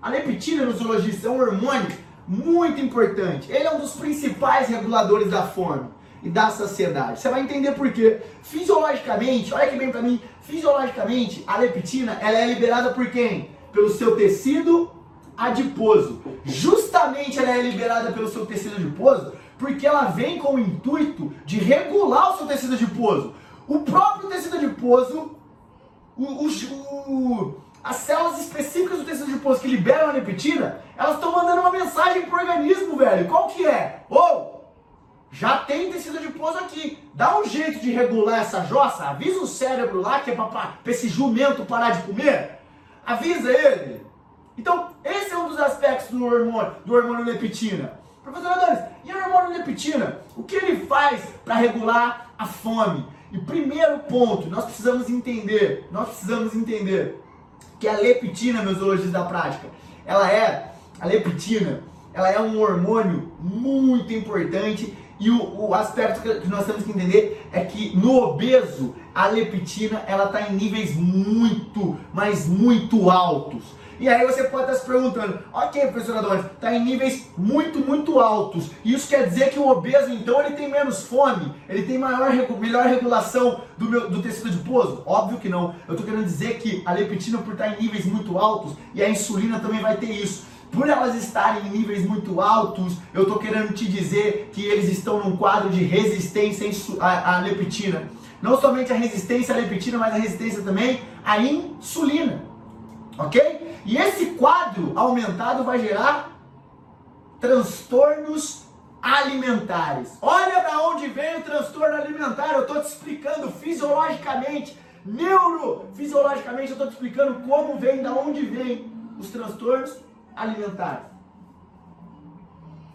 A leptina no zoologista é um hormônio muito importante. Ele é um dos principais reguladores da fome e da saciedade. Você vai entender por quê. Fisiologicamente, olha que bem para mim, fisiologicamente a leptina ela é liberada por quem? Pelo seu tecido adiposo. Justamente ela é liberada pelo seu tecido adiposo porque ela vem com o intuito de regular o seu tecido adiposo. O próprio tecido adiposo, o, o, o, as células específicas do tecido adiposo que liberam a leptina, elas estão mandando uma mensagem pro organismo, velho. Qual que é? Ou oh, já tem tecido adiposo aqui. Dá um jeito de regular essa jossa. Avisa o cérebro lá que é para esse jumento parar de comer. Avisa ele. Então, esse é um dos aspectos do hormônio, do hormônio leptina. Professor Adonis, e o hormônio leptina? O que ele faz para regular a fome? E primeiro ponto, nós precisamos entender, nós precisamos entender que a leptina, meus zoologistas da prática, ela é, a leptina, ela é um hormônio muito importante e o, o aspecto que nós temos que entender é que no obeso, a leptina ela está em níveis muito, mas muito altos. E aí você pode estar se perguntando, ok, professor Adonis, está em níveis muito, muito altos. Isso quer dizer que o obeso, então, ele tem menos fome? Ele tem maior, melhor regulação do, meu, do tecido adiposo? Óbvio que não. Eu estou querendo dizer que a leptina, por estar em níveis muito altos, e a insulina também vai ter isso por elas estarem em níveis muito altos, eu estou querendo te dizer que eles estão num quadro de resistência à, leptina. Não somente a resistência à leptina, mas a resistência também à insulina. Ok? E esse quadro aumentado vai gerar transtornos alimentares. Olha para onde vem o transtorno alimentar. Eu estou te explicando fisiologicamente, neurofisiologicamente, eu estou te explicando como vem, da onde vem os transtornos alimentares.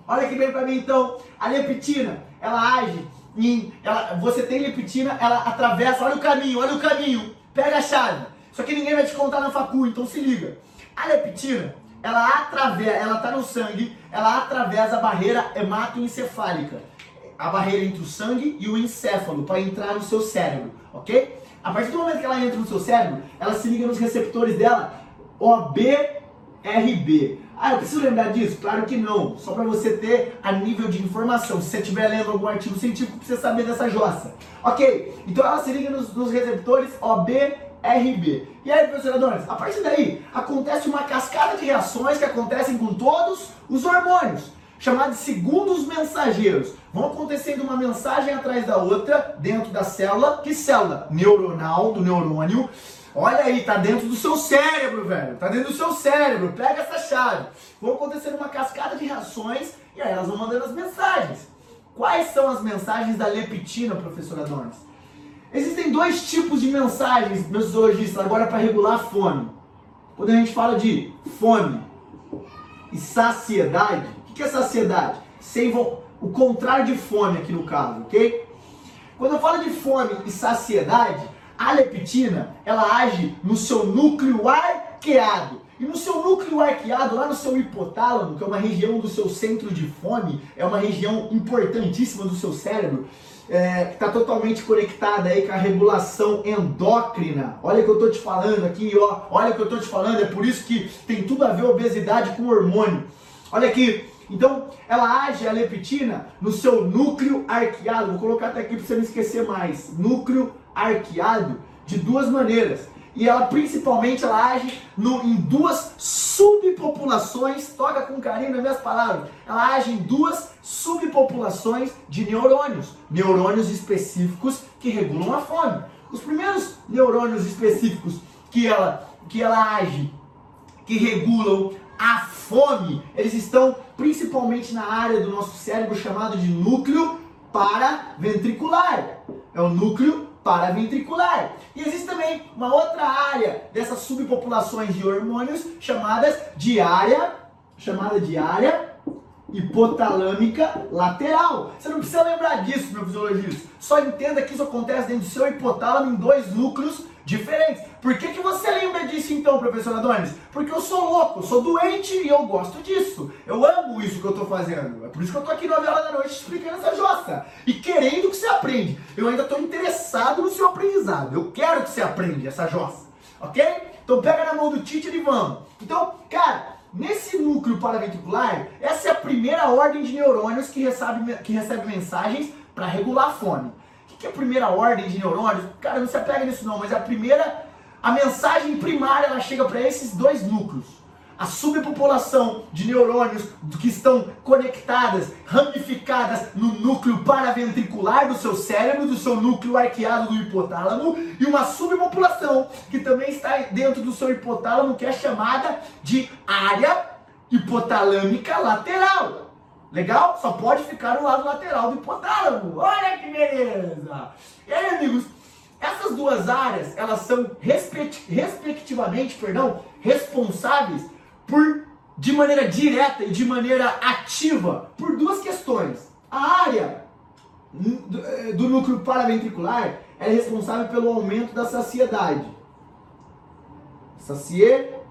Olha que bem para mim então, a leptina, ela age em, ela, você tem leptina, ela atravessa, olha o caminho, olha o caminho, pega a chave. Só que ninguém vai te contar na facu, então se liga. A leptina, ela atravessa, ela tá no sangue, ela atravessa a barreira hematoencefálica, a barreira entre o sangue e o encéfalo para entrar no seu cérebro, ok? A partir do momento que ela entra no seu cérebro, ela se liga nos receptores dela, OBRB. Ah, eu preciso lembrar disso? Claro que não. Só para você ter a nível de informação. Se você estiver lendo algum artigo científico, precisa saber dessa jossa. Ok, então ela se liga nos, nos receptores OBRB. E aí, professor Adonis, a partir daí acontece uma cascada de reações que acontecem com todos os hormônios, chamados segundos mensageiros. Vão acontecendo uma mensagem atrás da outra dentro da célula. Que célula? Neuronal, do neurônio Olha aí, tá dentro do seu cérebro, velho. Tá dentro do seu cérebro. Pega essa chave. Vão acontecendo uma cascada de reações e aí elas vão mandando as mensagens. Quais são as mensagens da leptina, professor Adonis? Existem dois tipos de mensagens, meus zoologistas, agora para regular a fome. Quando a gente fala de fome e saciedade, o que é saciedade? Sem o contrário de fome aqui no caso, ok? Quando eu falo de fome e saciedade, a leptina, ela age no seu núcleo arqueado. E no seu núcleo arqueado, lá no seu hipotálamo, que é uma região do seu centro de fome, é uma região importantíssima do seu cérebro, é, que está totalmente conectada aí com a regulação endócrina. Olha o que eu estou te falando aqui, ó. Olha o que eu estou te falando, é por isso que tem tudo a ver obesidade com hormônio. Olha aqui, então, ela age, a leptina, no seu núcleo arqueado. Vou colocar até aqui para você não esquecer mais. Núcleo arqueado de duas maneiras. E ela principalmente ela age no, em duas subpopulações, toca com carinho nas minhas palavras, ela age em duas subpopulações de neurônios, neurônios específicos que regulam a fome. Os primeiros neurônios específicos que ela, que ela age, que regulam a fome, eles estão principalmente na área do nosso cérebro chamado de núcleo paraventricular. É o núcleo paraventricular. E existe também uma outra área dessas subpopulações de hormônios chamadas de área, chamada de área hipotalâmica lateral. Você não precisa lembrar disso, meu fisiologista. Só entenda que isso acontece dentro do seu hipotálamo em dois núcleos diferentes. Por que, que você lembra disso então, professor Adonis? Porque eu sou louco, sou doente e eu gosto disso. Eu amo isso que eu estou fazendo. É por isso que eu estou aqui na vela da noite explicando essa jossa. E querendo que você aprenda. Eu ainda estou interessado no seu aprendizado. Eu quero que você aprenda essa jossa. Ok? Então pega na mão do Tite e vamos. Então, cara, nesse núcleo paraventricular, essa é a primeira ordem de neurônios que recebe, que recebe mensagens para regular a fome que é a primeira ordem de neurônios? Cara, não se apega nisso não, mas a primeira, a mensagem primária, ela chega para esses dois núcleos. A subpopulação de neurônios que estão conectadas, ramificadas no núcleo paraventricular do seu cérebro, do seu núcleo arqueado do hipotálamo, e uma subpopulação que também está dentro do seu hipotálamo, que é chamada de área hipotalâmica lateral. Legal? Só pode ficar no lado lateral do hipotálamo. Olha que beleza! E aí, amigos, essas duas áreas, elas são respectivamente, perdão, responsáveis por de maneira direta e de maneira ativa por duas questões. A área do, do núcleo paraventricular é responsável pelo aumento da saciedade. Saciedade.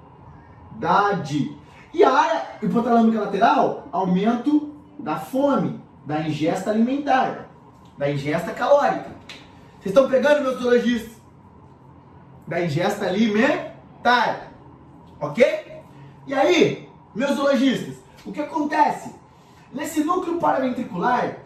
E a área hipotalâmica lateral, aumento da fome, da ingesta alimentar, da ingesta calórica. Vocês estão pegando, meus zoologistas? Da ingesta alimentar. Ok? E aí, meus zoologistas, o que acontece? Nesse núcleo paraventricular,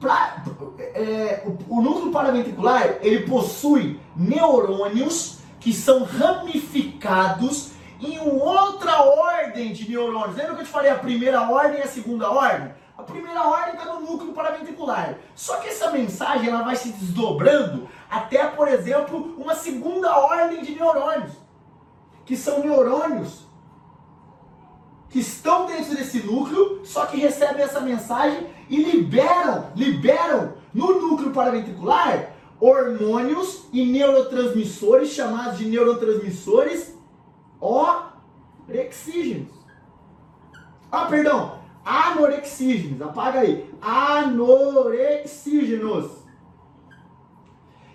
pra, é, o, o núcleo paraventricular, ele possui neurônios que são ramificados em outra ordem de neurônios. Lembra que eu te falei a primeira ordem e a segunda ordem? A primeira ordem está no núcleo paraventricular. Só que essa mensagem ela vai se desdobrando até, por exemplo, uma segunda ordem de neurônios, que são neurônios que estão dentro desse núcleo, só que recebem essa mensagem e liberam, liberam no núcleo paraventricular hormônios e neurotransmissores chamados de neurotransmissores orexígenos. Ah, perdão, anorexígenos, apaga aí, anorexígenos.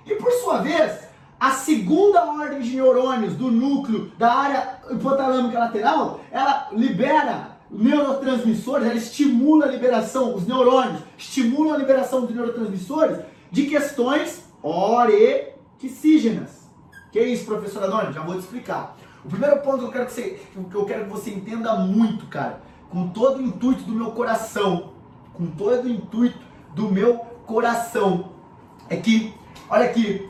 E por sua vez, a segunda ordem de neurônios do núcleo da área hipotalâmica lateral, ela libera neurotransmissores, ela estimula a liberação, os neurônios estimulam a liberação dos neurotransmissores de questões orexígenas. Que é isso, professor Adoni? Já vou te explicar. O primeiro ponto que eu quero que você, que eu quero que você entenda muito, cara, com todo o intuito do meu coração, com todo o intuito do meu coração, é que, olha aqui,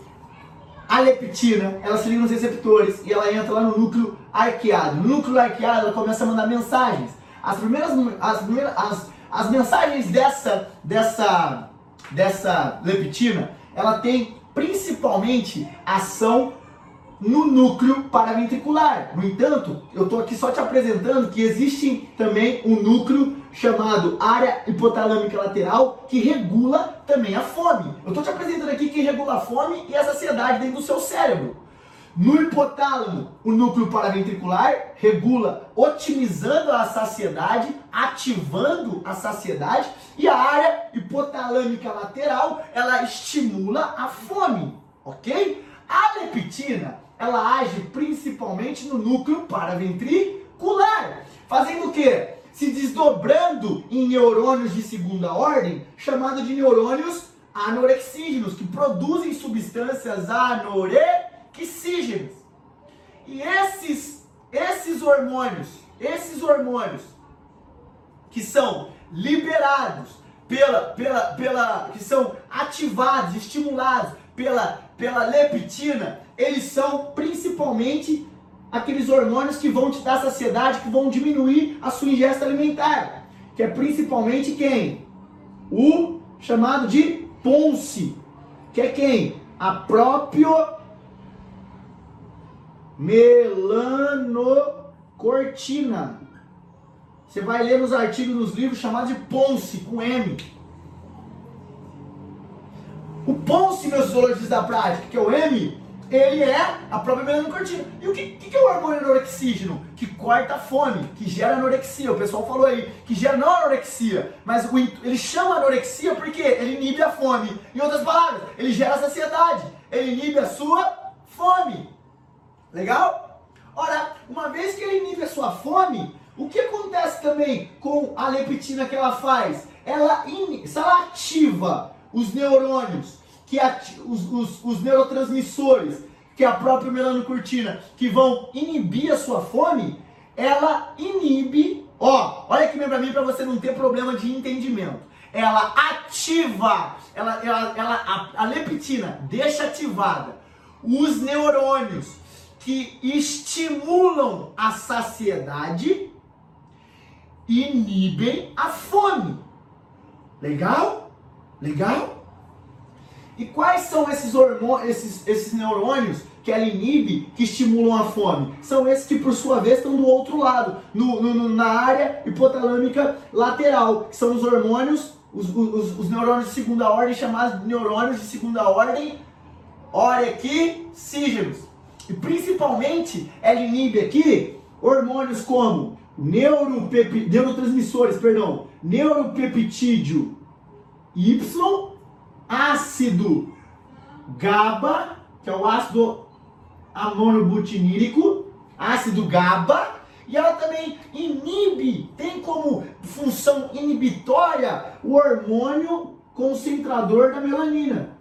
a leptina, ela se liga nos receptores e ela entra lá no núcleo arqueado. No núcleo arqueado, ela começa a mandar mensagens. As primeiras, as, primeiras, as, as mensagens dessa, dessa, dessa leptina, ela tem principalmente ação no núcleo paraventricular. No entanto, eu estou aqui só te apresentando que existe também um núcleo chamado área hipotalâmica lateral que regula também a fome. Eu estou te apresentando aqui que regula a fome e a saciedade dentro do seu cérebro. No hipotálamo, o núcleo paraventricular regula, otimizando a saciedade, ativando a saciedade, e a área hipotalâmica lateral, ela estimula a fome, ok? A leptina, ela age principalmente no núcleo paraventricular, fazendo o quê? Se desdobrando em neurônios de segunda ordem, chamado de neurônios anorexígenos, que produzem substâncias anorexígenas. E esses, esses hormônios, esses hormônios que são liberados pela, pela, pela, que são ativados, estimulados pela, pela leptina, eles são principalmente aqueles hormônios que vão te dar saciedade, que vão diminuir a sua ingesta alimentar. Que é principalmente quem? O chamado de ponce. Que é quem? A própria melanocortina. Você vai ler nos artigos, nos livros chamados de ponce, com M. O ponce, meus zoologistas da prática, que é o M, ele é a própria melanocortina. E o que, que, é o hormônio anorexígeno? Que corta a fome, que gera anorexia. O pessoal falou aí que gera não anorexia, mas o, ele chama anorexia porque ele inibe a fome. Em outras palavras, ele gera saciedade, ele inibe a sua fome. Legal? Ora, uma vez que ele inibe a sua fome, o que acontece também com a leptina que ela faz? Ela, in, ela ativa os neurônios que os, os, os neurotransmissores, que é a própria melanocortina, que vão inibir a sua fome, ela inibe, ó, olha aqui para mim para você não ter problema de entendimento. Ela ativa, ela, ela, ela a, a leptina deixa ativada os neurônios que estimulam a saciedade inibem a fome. Legal? Legal? E quais são esses hormônios, esses, esses neurônios que ela inibe, que estimulam a fome? São esses que, por sua vez, estão do outro lado, no, no, na área hipotalâmica lateral, que são os hormônios, os, os, os neurônios de segunda ordem, chamados de neurônios de segunda ordem orequicígenos. E principalmente, ela inibe aqui hormônios como neurotransmissores, perdão, neuropeptídeo Y ácido GABA, que é o ácido amonobutinílico, ácido GABA, e ela também inibe, tem como função inibitória o hormônio concentrador da melanina.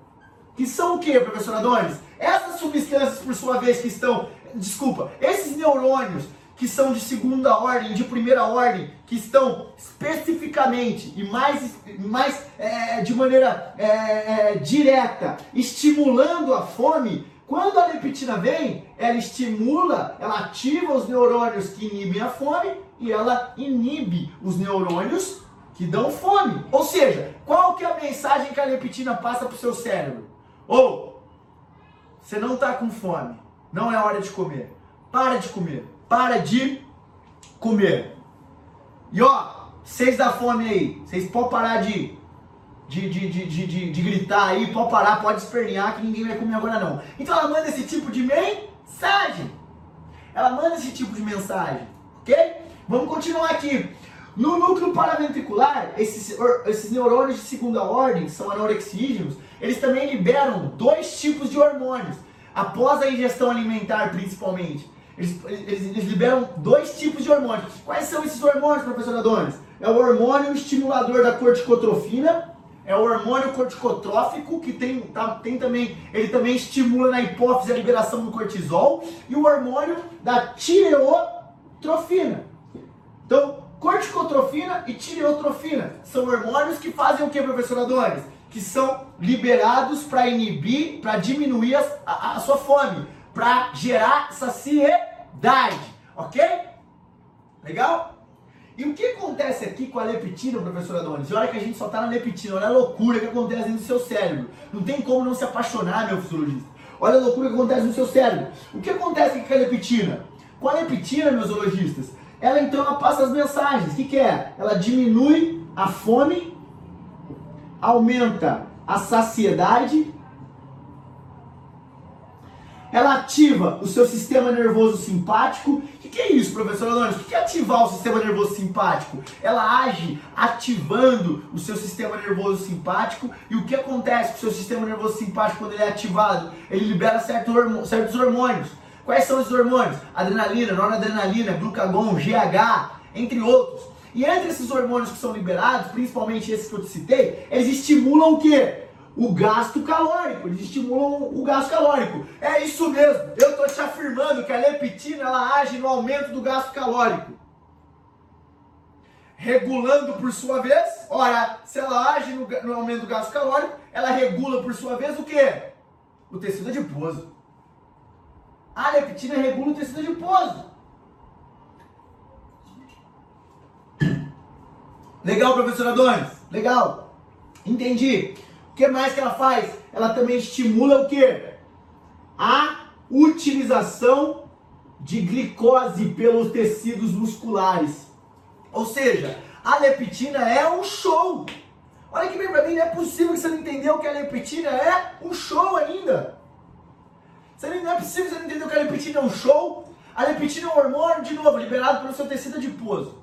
Que são o que, professor Adonis? Essas substâncias, por sua vez, que estão, desculpa, esses neurônios que são de segunda ordem, de primeira ordem, que estão especificamente e mais, mais é, de maneira é, é, direta estimulando a fome, quando a leptina vem, ela estimula, ela ativa os neurônios que inibem a fome e ela inibe os neurônios que dão fome. Ou seja, qual que é a mensagem que a leptina passa para o seu cérebro? Ou, você não está com fome, não é hora de comer, para de comer para de comer. E ó, vocês da fome aí, vocês podem parar de, de, de, de, de, de, gritar aí, pode parar, pode espernear que ninguém vai comer agora não. Então ela manda esse tipo de mensagem. Ela manda esse tipo de mensagem, ok? Vamos continuar aqui. No núcleo paraventricular, esses, esses neurônios de segunda ordem, que são anorexígenos, eles também liberam dois tipos de hormônios. após a ingestão alimentar principalmente, eles, eles, eles, liberam dois tipos de hormônios. Quais são esses hormônios, professor Adonis? É o hormônio estimulador da corticotrofina, é o hormônio corticotrófico, que tem, tá, tem também, ele também estimula na hipófise a liberação do cortisol, e o hormônio da tireotrofina. Então, corticotrofina e tireotrofina são hormônios que fazem o que, professor Adonis? Que são liberados para inibir, para diminuir a, a, a sua fome, para gerar saciedade, ok? Legal? E o que acontece aqui com a leptina, professor Adonis? Olha que a gente só está na leptina, olha a loucura que acontece no seu cérebro. Não tem como não se apaixonar, meu fisiologista. Olha a loucura que acontece no seu cérebro. O que acontece com a leptina? Com a leptina, meus zoologistas, ela então ela passa as mensagens. O que, que é? Ela diminui a fome, aumenta a saciedade ela ativa o seu sistema nervoso simpático. O que, que, é isso, professor Adonis? O que é ativar o sistema nervoso simpático? Ela age ativando o seu sistema nervoso simpático. E o que acontece com o seu sistema nervoso simpático quando ele é ativado? Ele libera certos hormônios. Quais são esses hormônios? Adrenalina, noradrenalina, glucagon, GH, entre outros. E entre esses hormônios que são liberados, principalmente esses que eu te citei, eles estimulam o quê? O gasto calórico, eles estimulam o gasto calórico. É isso mesmo, eu estou te afirmando que a leptina ela age no aumento do gasto calórico. Regulando por sua vez, ora, se ela age no, no aumento do gasto calórico, ela regula por sua vez o que? O tecido adiposo. A leptina regula o tecido adiposo. Legal, professor Adonis? Legal. Entendi. O que mais que ela faz? Ela também estimula o que? A utilização de glicose pelos tecidos musculares. Ou seja, a leptina é um show. Olha que bem pra mim, não é possível que você não entendeu que a leptina é um show ainda. Não é possível que você não entendeu que a leptina é um show. A leptina é um hormônio, de novo, liberado pelo seu tecido adiposo.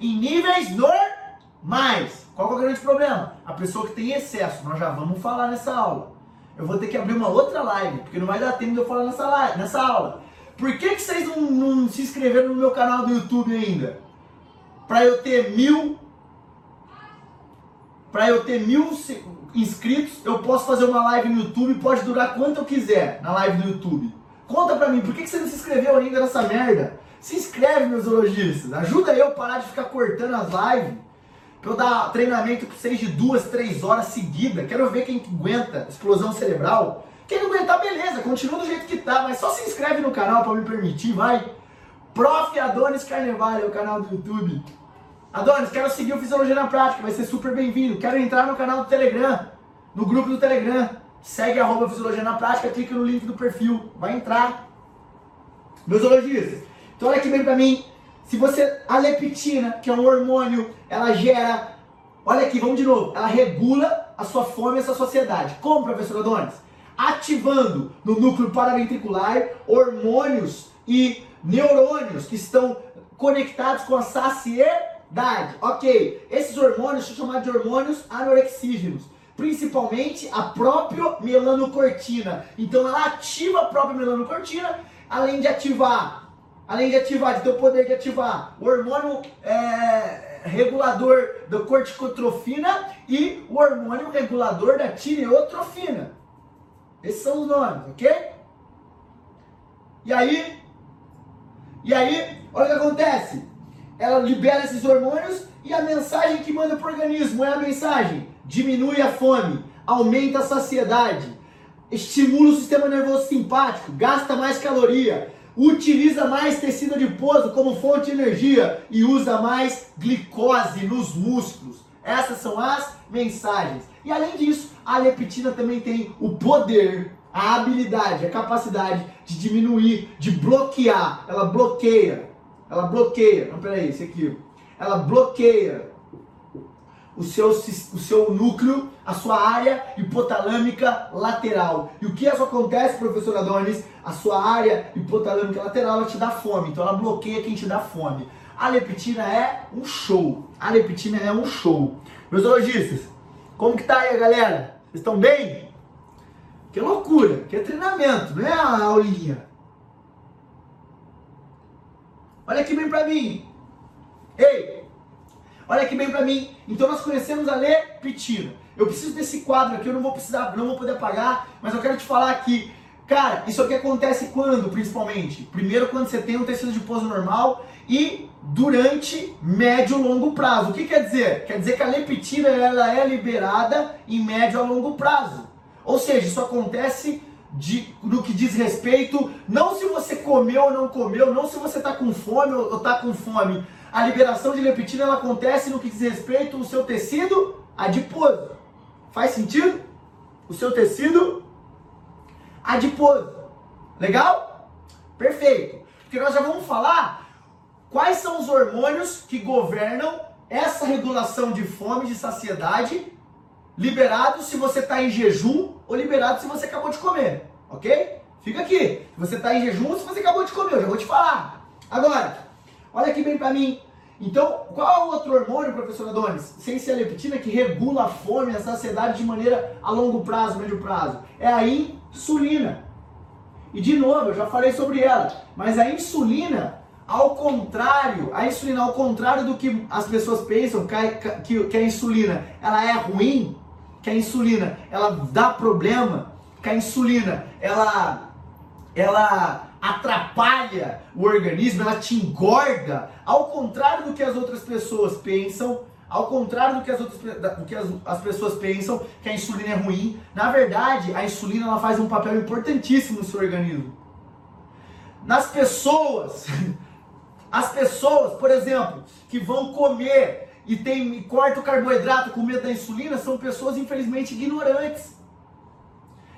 Em níveis normais. Qual é o grande problema? A pessoa que tem excesso. Nós já vamos falar nessa aula. Eu vou ter que abrir uma outra live, porque não vai dar tempo de eu falar nessa, live, nessa aula. Por que, que vocês não, não se inscreveram no meu canal do YouTube ainda? Para eu ter mil. Para eu ter mil inscritos, eu posso fazer uma live no YouTube, pode durar quanto eu quiser na live do YouTube. Conta pra mim, por que, que você não se inscreveu ainda nessa merda? Se inscreve, meus zoologistas. Ajuda eu a parar de ficar cortando as lives. Pra eu dar treinamento para vocês de duas, três horas seguidas. Quero ver quem aguenta explosão cerebral. Quem não aguentar, beleza, continua do jeito que tá, mas só se inscreve no canal para me permitir, vai. Prof. Adonis Carnevale é o canal do YouTube. Adonis, quero seguir o Fisiologia na Prática, vai ser super bem-vindo. Quero entrar no canal do Telegram, no grupo do Telegram. Segue arroba Fisiologia na Prática, clica no link do perfil, vai entrar. Meus zoologistas, então olha aqui bem pra mim, se você. A leptina, que é um hormônio, ela gera. Olha aqui, vamos de novo. Ela regula a sua fome e a sua saciedade. Como, professor Adonis? Ativando no núcleo paraventricular hormônios e neurônios que estão conectados com a saciedade. Ok, esses hormônios são chamados de hormônios anorexígenos principalmente a própria melanocortina. Então ela ativa a própria melanocortina, além de ativar além de ativar, de ter o poder de ativar o hormônio é, regulador da corticotrofina e o hormônio regulador da tireotrofina. Esses são os nomes, ok? E aí, e aí, olha o que acontece. Ela libera esses hormônios e a mensagem que manda para o organismo é a mensagem: diminui a fome, aumenta a saciedade, estimula o sistema nervoso simpático, gasta mais caloria, utiliza mais tecido adiposo como fonte de energia e usa mais glicose nos músculos. Essas são as mensagens. E além disso, a leptina também tem o poder, a habilidade, a capacidade de diminuir, de bloquear. Ela bloqueia. Ela bloqueia. Não, peraí, esse aqui. Ela bloqueia o seu, o seu núcleo, a sua área hipotalâmica lateral. E o que isso acontece, professor Adonis? A sua área hipotalâmica lateral ela te dá fome, então ela bloqueia quem te dá fome. A leptina é um show. A leptina é um show. Meus zoologistas, como que tá aí, galera? Vocês estão bem? Que loucura, que é treinamento, não é a aulinha. Olha aqui bem pra mim. Ei, olha aqui bem pra mim. Então nós conhecemos a leptina. Eu preciso desse quadro aqui, eu não vou precisar, não vou poder apagar, mas eu quero te falar aqui. Cara, isso aqui acontece quando, principalmente? Primeiro quando você tem um tecido de pouso normal e durante médio longo prazo. O que quer dizer? Quer dizer que a leptina ela é liberada em médio a longo prazo. Ou seja, isso acontece de, no que diz respeito, não se você comeu ou não comeu, não se você está com fome ou está com fome. A liberação de leptina ela acontece no que diz respeito ao seu tecido adiposo. Faz sentido? O seu tecido adiposo. Legal? Perfeito. Porque nós já vamos falar quais são os hormônios que governam essa regulação de fome de saciedade, liberado se você está em jejum ou liberado se você acabou de comer. Ok? Fica aqui. Se você está em jejum se você acabou de comer, eu já vou te falar. Agora, olha aqui bem para mim. Então, qual é o outro hormônio, professor Adonis, sem ser a leptina, que regula a fome e a saciedade de maneira a longo prazo, médio prazo? É a insulina. E de novo, eu já falei sobre ela, mas a insulina, ao contrário, a insulina, ao contrário do que as pessoas pensam, que que a insulina ela é ruim, que a insulina ela dá problema, que a insulina ela, ela atrapalha o organismo, ela te engorda, ao contrário do que as outras pessoas pensam, ao contrário do que as outras do que as, as pessoas pensam que a insulina é ruim, na verdade, a insulina ela faz um papel importantíssimo no seu organismo. Nas pessoas, as pessoas, por exemplo, que vão comer e tem corta o carboidrato com medo da insulina, são pessoas infelizmente ignorantes.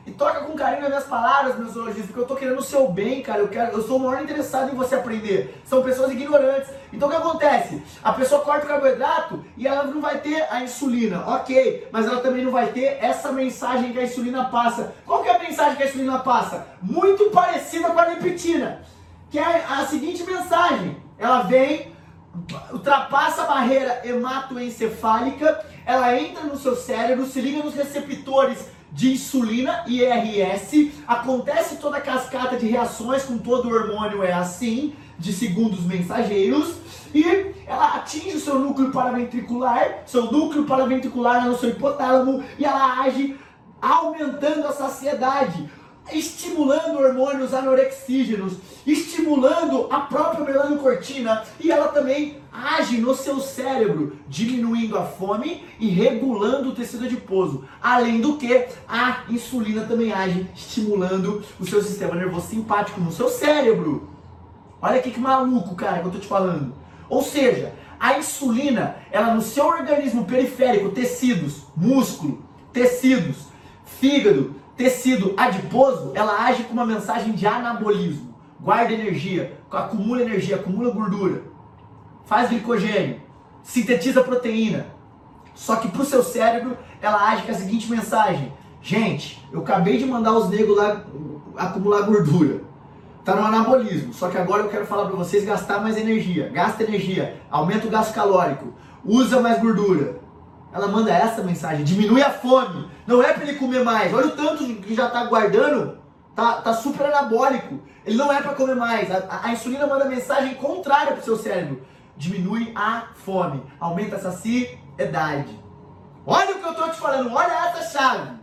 E toca com carinho nas minhas palavras, meus zoologistas, porque eu tô querendo o seu bem, cara. Eu, quero, eu sou o maior interessado em você aprender. São pessoas ignorantes. Então o que acontece? A pessoa corta o carboidrato e ela não vai ter a insulina, ok, mas ela também não vai ter essa mensagem que a insulina passa. Qual que é a mensagem que a insulina passa? Muito parecida com a leptina, que é a seguinte mensagem: ela vem, ultrapassa a barreira hematoencefálica, ela entra no seu cérebro, se liga nos receptores de insulina, IRS, acontece toda a cascata de reações com todo hormônio é assim, de segundos mensageiros, e ela atinge o seu núcleo paraventricular, seu núcleo paraventricular no seu hipotálamo, e ela age aumentando a saciedade, estimulando hormônios anorexígenos, estimulando a própria melanocortina e ela também age no seu cérebro, diminuindo a fome e regulando o tecido adiposo. Além do que, a insulina também age estimulando o seu sistema nervoso simpático no seu cérebro. Olha aqui que maluco, cara, que eu tô te falando. Ou seja, a insulina, ela no seu organismo periférico, tecidos, músculo, tecidos, fígado, tecido adiposo, ela age com uma mensagem de anabolismo. Guarda energia, acumula energia, acumula gordura, faz glicogênio, sintetiza proteína. Só que para o seu cérebro, ela age com a seguinte mensagem: Gente, eu acabei de mandar os negros lá acumular gordura. Tá no anabolismo. Só que agora eu quero falar para vocês gastar mais energia. Gasta energia, aumenta o gasto calórico, usa mais gordura. Ela manda essa mensagem: diminui a fome. Não é para ele comer mais. Olha o tanto que já está guardando. Tá, tá super anabólico. Ele não é para comer mais. A, a, a, insulina manda mensagem contrária para o seu cérebro. Diminui a fome. Aumenta a saciedade. Olha o que eu estou te falando. Olha essa chave.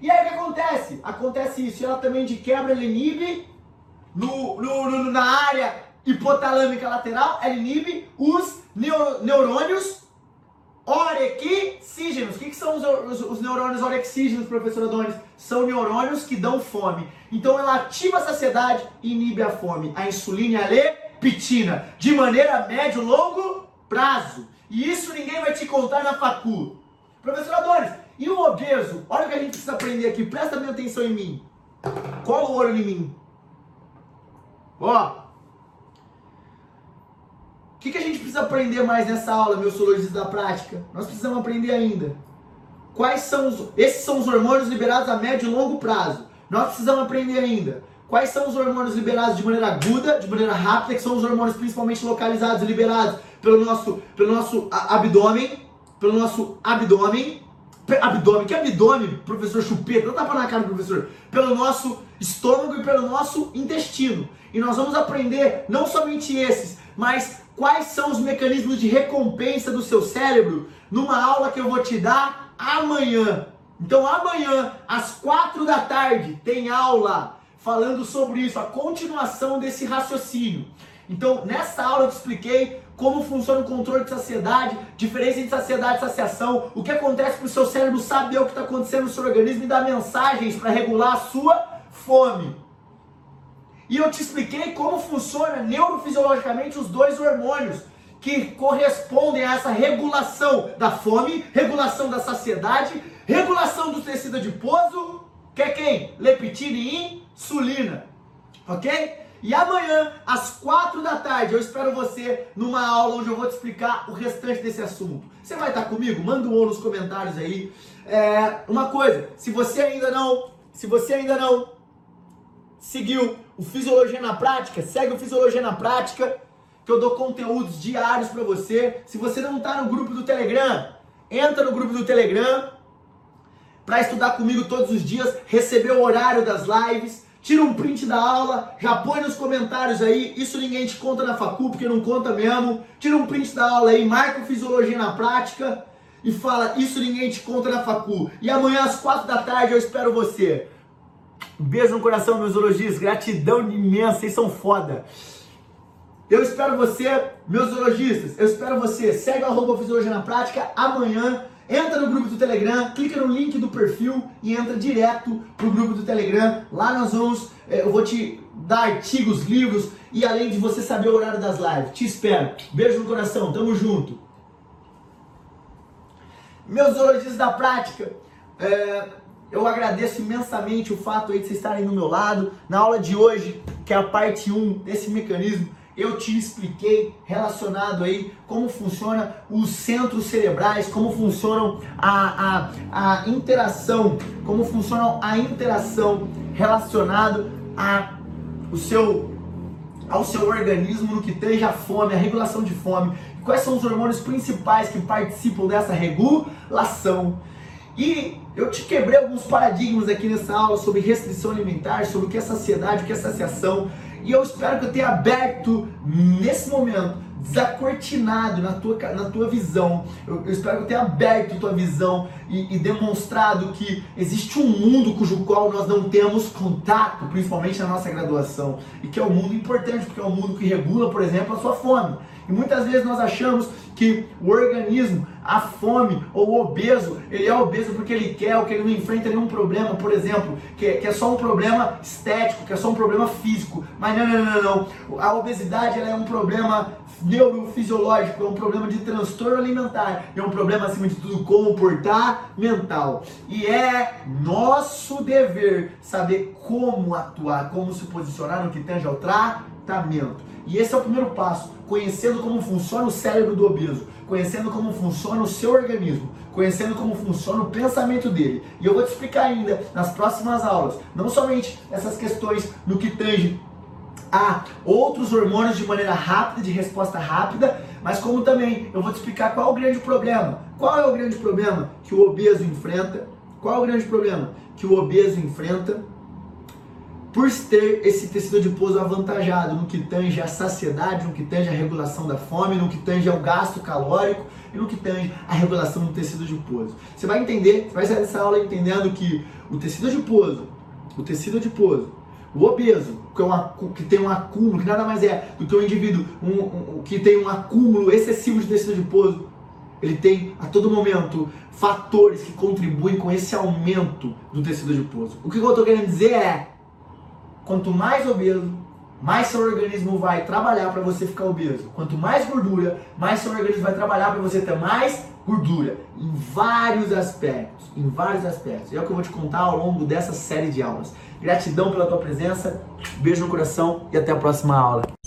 E aí o que acontece? Acontece isso. Ela também de quebra, ela inibe no, no, no, na área hipotalâmica lateral, ela inibe os neurônios Orexígenos. O que, que são os, os, os, neurônios orexígenos, professor Adonis? São neurônios que dão fome. Então ela ativa a saciedade e inibe a fome. A insulina e a leptina. De maneira médio, longo prazo. E isso ninguém vai te contar na facu. Professor Adonis, e o obeso? Olha o que a gente precisa aprender aqui. Presta bem atenção em mim. Qual o olho em mim? Ó, o que, que a gente precisa aprender mais nessa aula, meus zoologistas da prática? Nós precisamos aprender ainda. Quais são os. Esses são os hormônios liberados a médio e longo prazo. Nós precisamos aprender ainda. Quais são os hormônios liberados de maneira aguda, de maneira rápida, que são os hormônios principalmente localizados e liberados pelo nosso, pelo nosso abdômen, pelo nosso abdômen, abdômen, que abdômen, professor chupeta, não tapa na cara professor, pelo nosso estômago e pelo nosso intestino. E nós vamos aprender não somente esses, mas quais são os mecanismos de recompensa do seu cérebro numa aula que eu vou te dar amanhã. Então amanhã, às quatro da tarde, tem aula falando sobre isso, a continuação desse raciocínio. Então, nessa aula eu te expliquei como funciona o controle de saciedade, diferença entre saciedade e saciação, o que acontece para o seu cérebro saber o que está acontecendo no seu organismo e dar mensagens para regular a sua fome. E eu te expliquei como funciona neurofisiologicamente os dois hormônios que correspondem a essa regulação da fome, regulação da saciedade, regulação do tecido adiposo, que é quem? Leptina e insulina. Ok? E amanhã, às quatro da tarde, eu espero você numa aula onde eu vou te explicar o restante desse assunto. Você vai estar comigo? Manda um ou nos comentários aí. É, uma coisa, se você ainda não, se você ainda não seguiu o Fisiologia na Prática, segue o Fisiologia na Prática, que eu dou conteúdos diários para você. Se você não está no grupo do Telegram, entra no grupo do Telegram para estudar comigo todos os dias, receber o horário das lives tira um print da aula, já põe nos comentários aí, isso ninguém te conta na facu, porque não conta mesmo. Tira um print da aula aí, marca o Fisiologia na Prática e fala, isso ninguém te conta na facu. E amanhã às quatro da tarde eu espero você. Beijo no coração, meus zoologistas, gratidão imensa, vocês são foda. Eu espero você, meus zoologistas, eu espero você. Segue o arroba Fisiologia na Prática amanhã Entra no grupo do Telegram, clica no link do perfil e entra direto pro grupo do Telegram. Lá nós vamos, é, eu vou te dar artigos, livros e além de você saber o horário das lives. Te espero. Beijo no coração, tamo junto. Meus zoologistas da prática, é, eu agradeço imensamente o fato de vocês estarem do meu lado. Na aula de hoje, que é a parte 1 desse mecanismo, eu te expliquei relacionado aí como funciona os centros cerebrais, como funcionam a, a, a interação, como funciona a interação relacionado a o seu ao seu organismo no que tange a fome, a regulação de fome. Quais são os hormônios principais que participam dessa regulação? E eu te quebrei alguns paradigmas aqui nessa aula sobre restrição alimentar, sobre o que é saciedade, o que é saciação. E eu espero que eu tenha aberto nesse momento, desacortinado na tua, na tua visão. Eu, eu espero que eu tenha aberto tua visão e, e, demonstrado que existe um mundo cujo qual nós não temos contato, principalmente na nossa graduação. E que é um mundo importante, porque é um mundo que regula, por exemplo, a sua fome. E muitas vezes nós achamos que o organismo, a fome ou o obeso, ele é obeso porque ele quer ou que ele não enfrenta nenhum problema, por exemplo, que, é, que é só um problema estético, que é só um problema físico. Mas não, não, não, não. A obesidade ela é um problema neurofisiológico, é um problema de transtorno alimentar, é um problema, acima de tudo, comportamental. E é nosso dever saber como atuar, como se posicionar no que tange ao tratamento. E esse é o primeiro passo, conhecendo como funciona o cérebro do obeso, conhecendo como funciona o seu organismo, conhecendo como funciona o pensamento dele. E eu vou te explicar ainda nas próximas aulas, não somente essas questões no que tange a outros hormônios de maneira rápida, de resposta rápida, mas como também eu vou te explicar qual é o grande problema. Qual é o grande problema que o obeso enfrenta? Qual é o grande problema que o obeso enfrenta por ter esse tecido adiposo avantajado no que tange a saciedade, no que tange a regulação da fome, no que tange ao gasto calórico e no que tange a regulação do tecido adiposo. Você vai entender, você vai sair dessa aula entendendo que o tecido adiposo, o tecido adiposo, o obeso, que, é um, que tem um acúmulo, que nada mais é do que um indivíduo um, um, que tem um acúmulo excessivo de tecido adiposo, ele tem a todo momento fatores que contribuem com esse aumento do tecido adiposo. O que eu estou querendo dizer é Quanto mais obeso, mais seu organismo vai trabalhar para você ficar obeso. Quanto mais gordura, mais seu organismo vai trabalhar para você ter mais gordura. Em vários aspectos. Em vários aspectos. E é o que eu vou te contar ao longo dessa série de aulas. Gratidão pela tua presença, beijo no coração e até a próxima aula.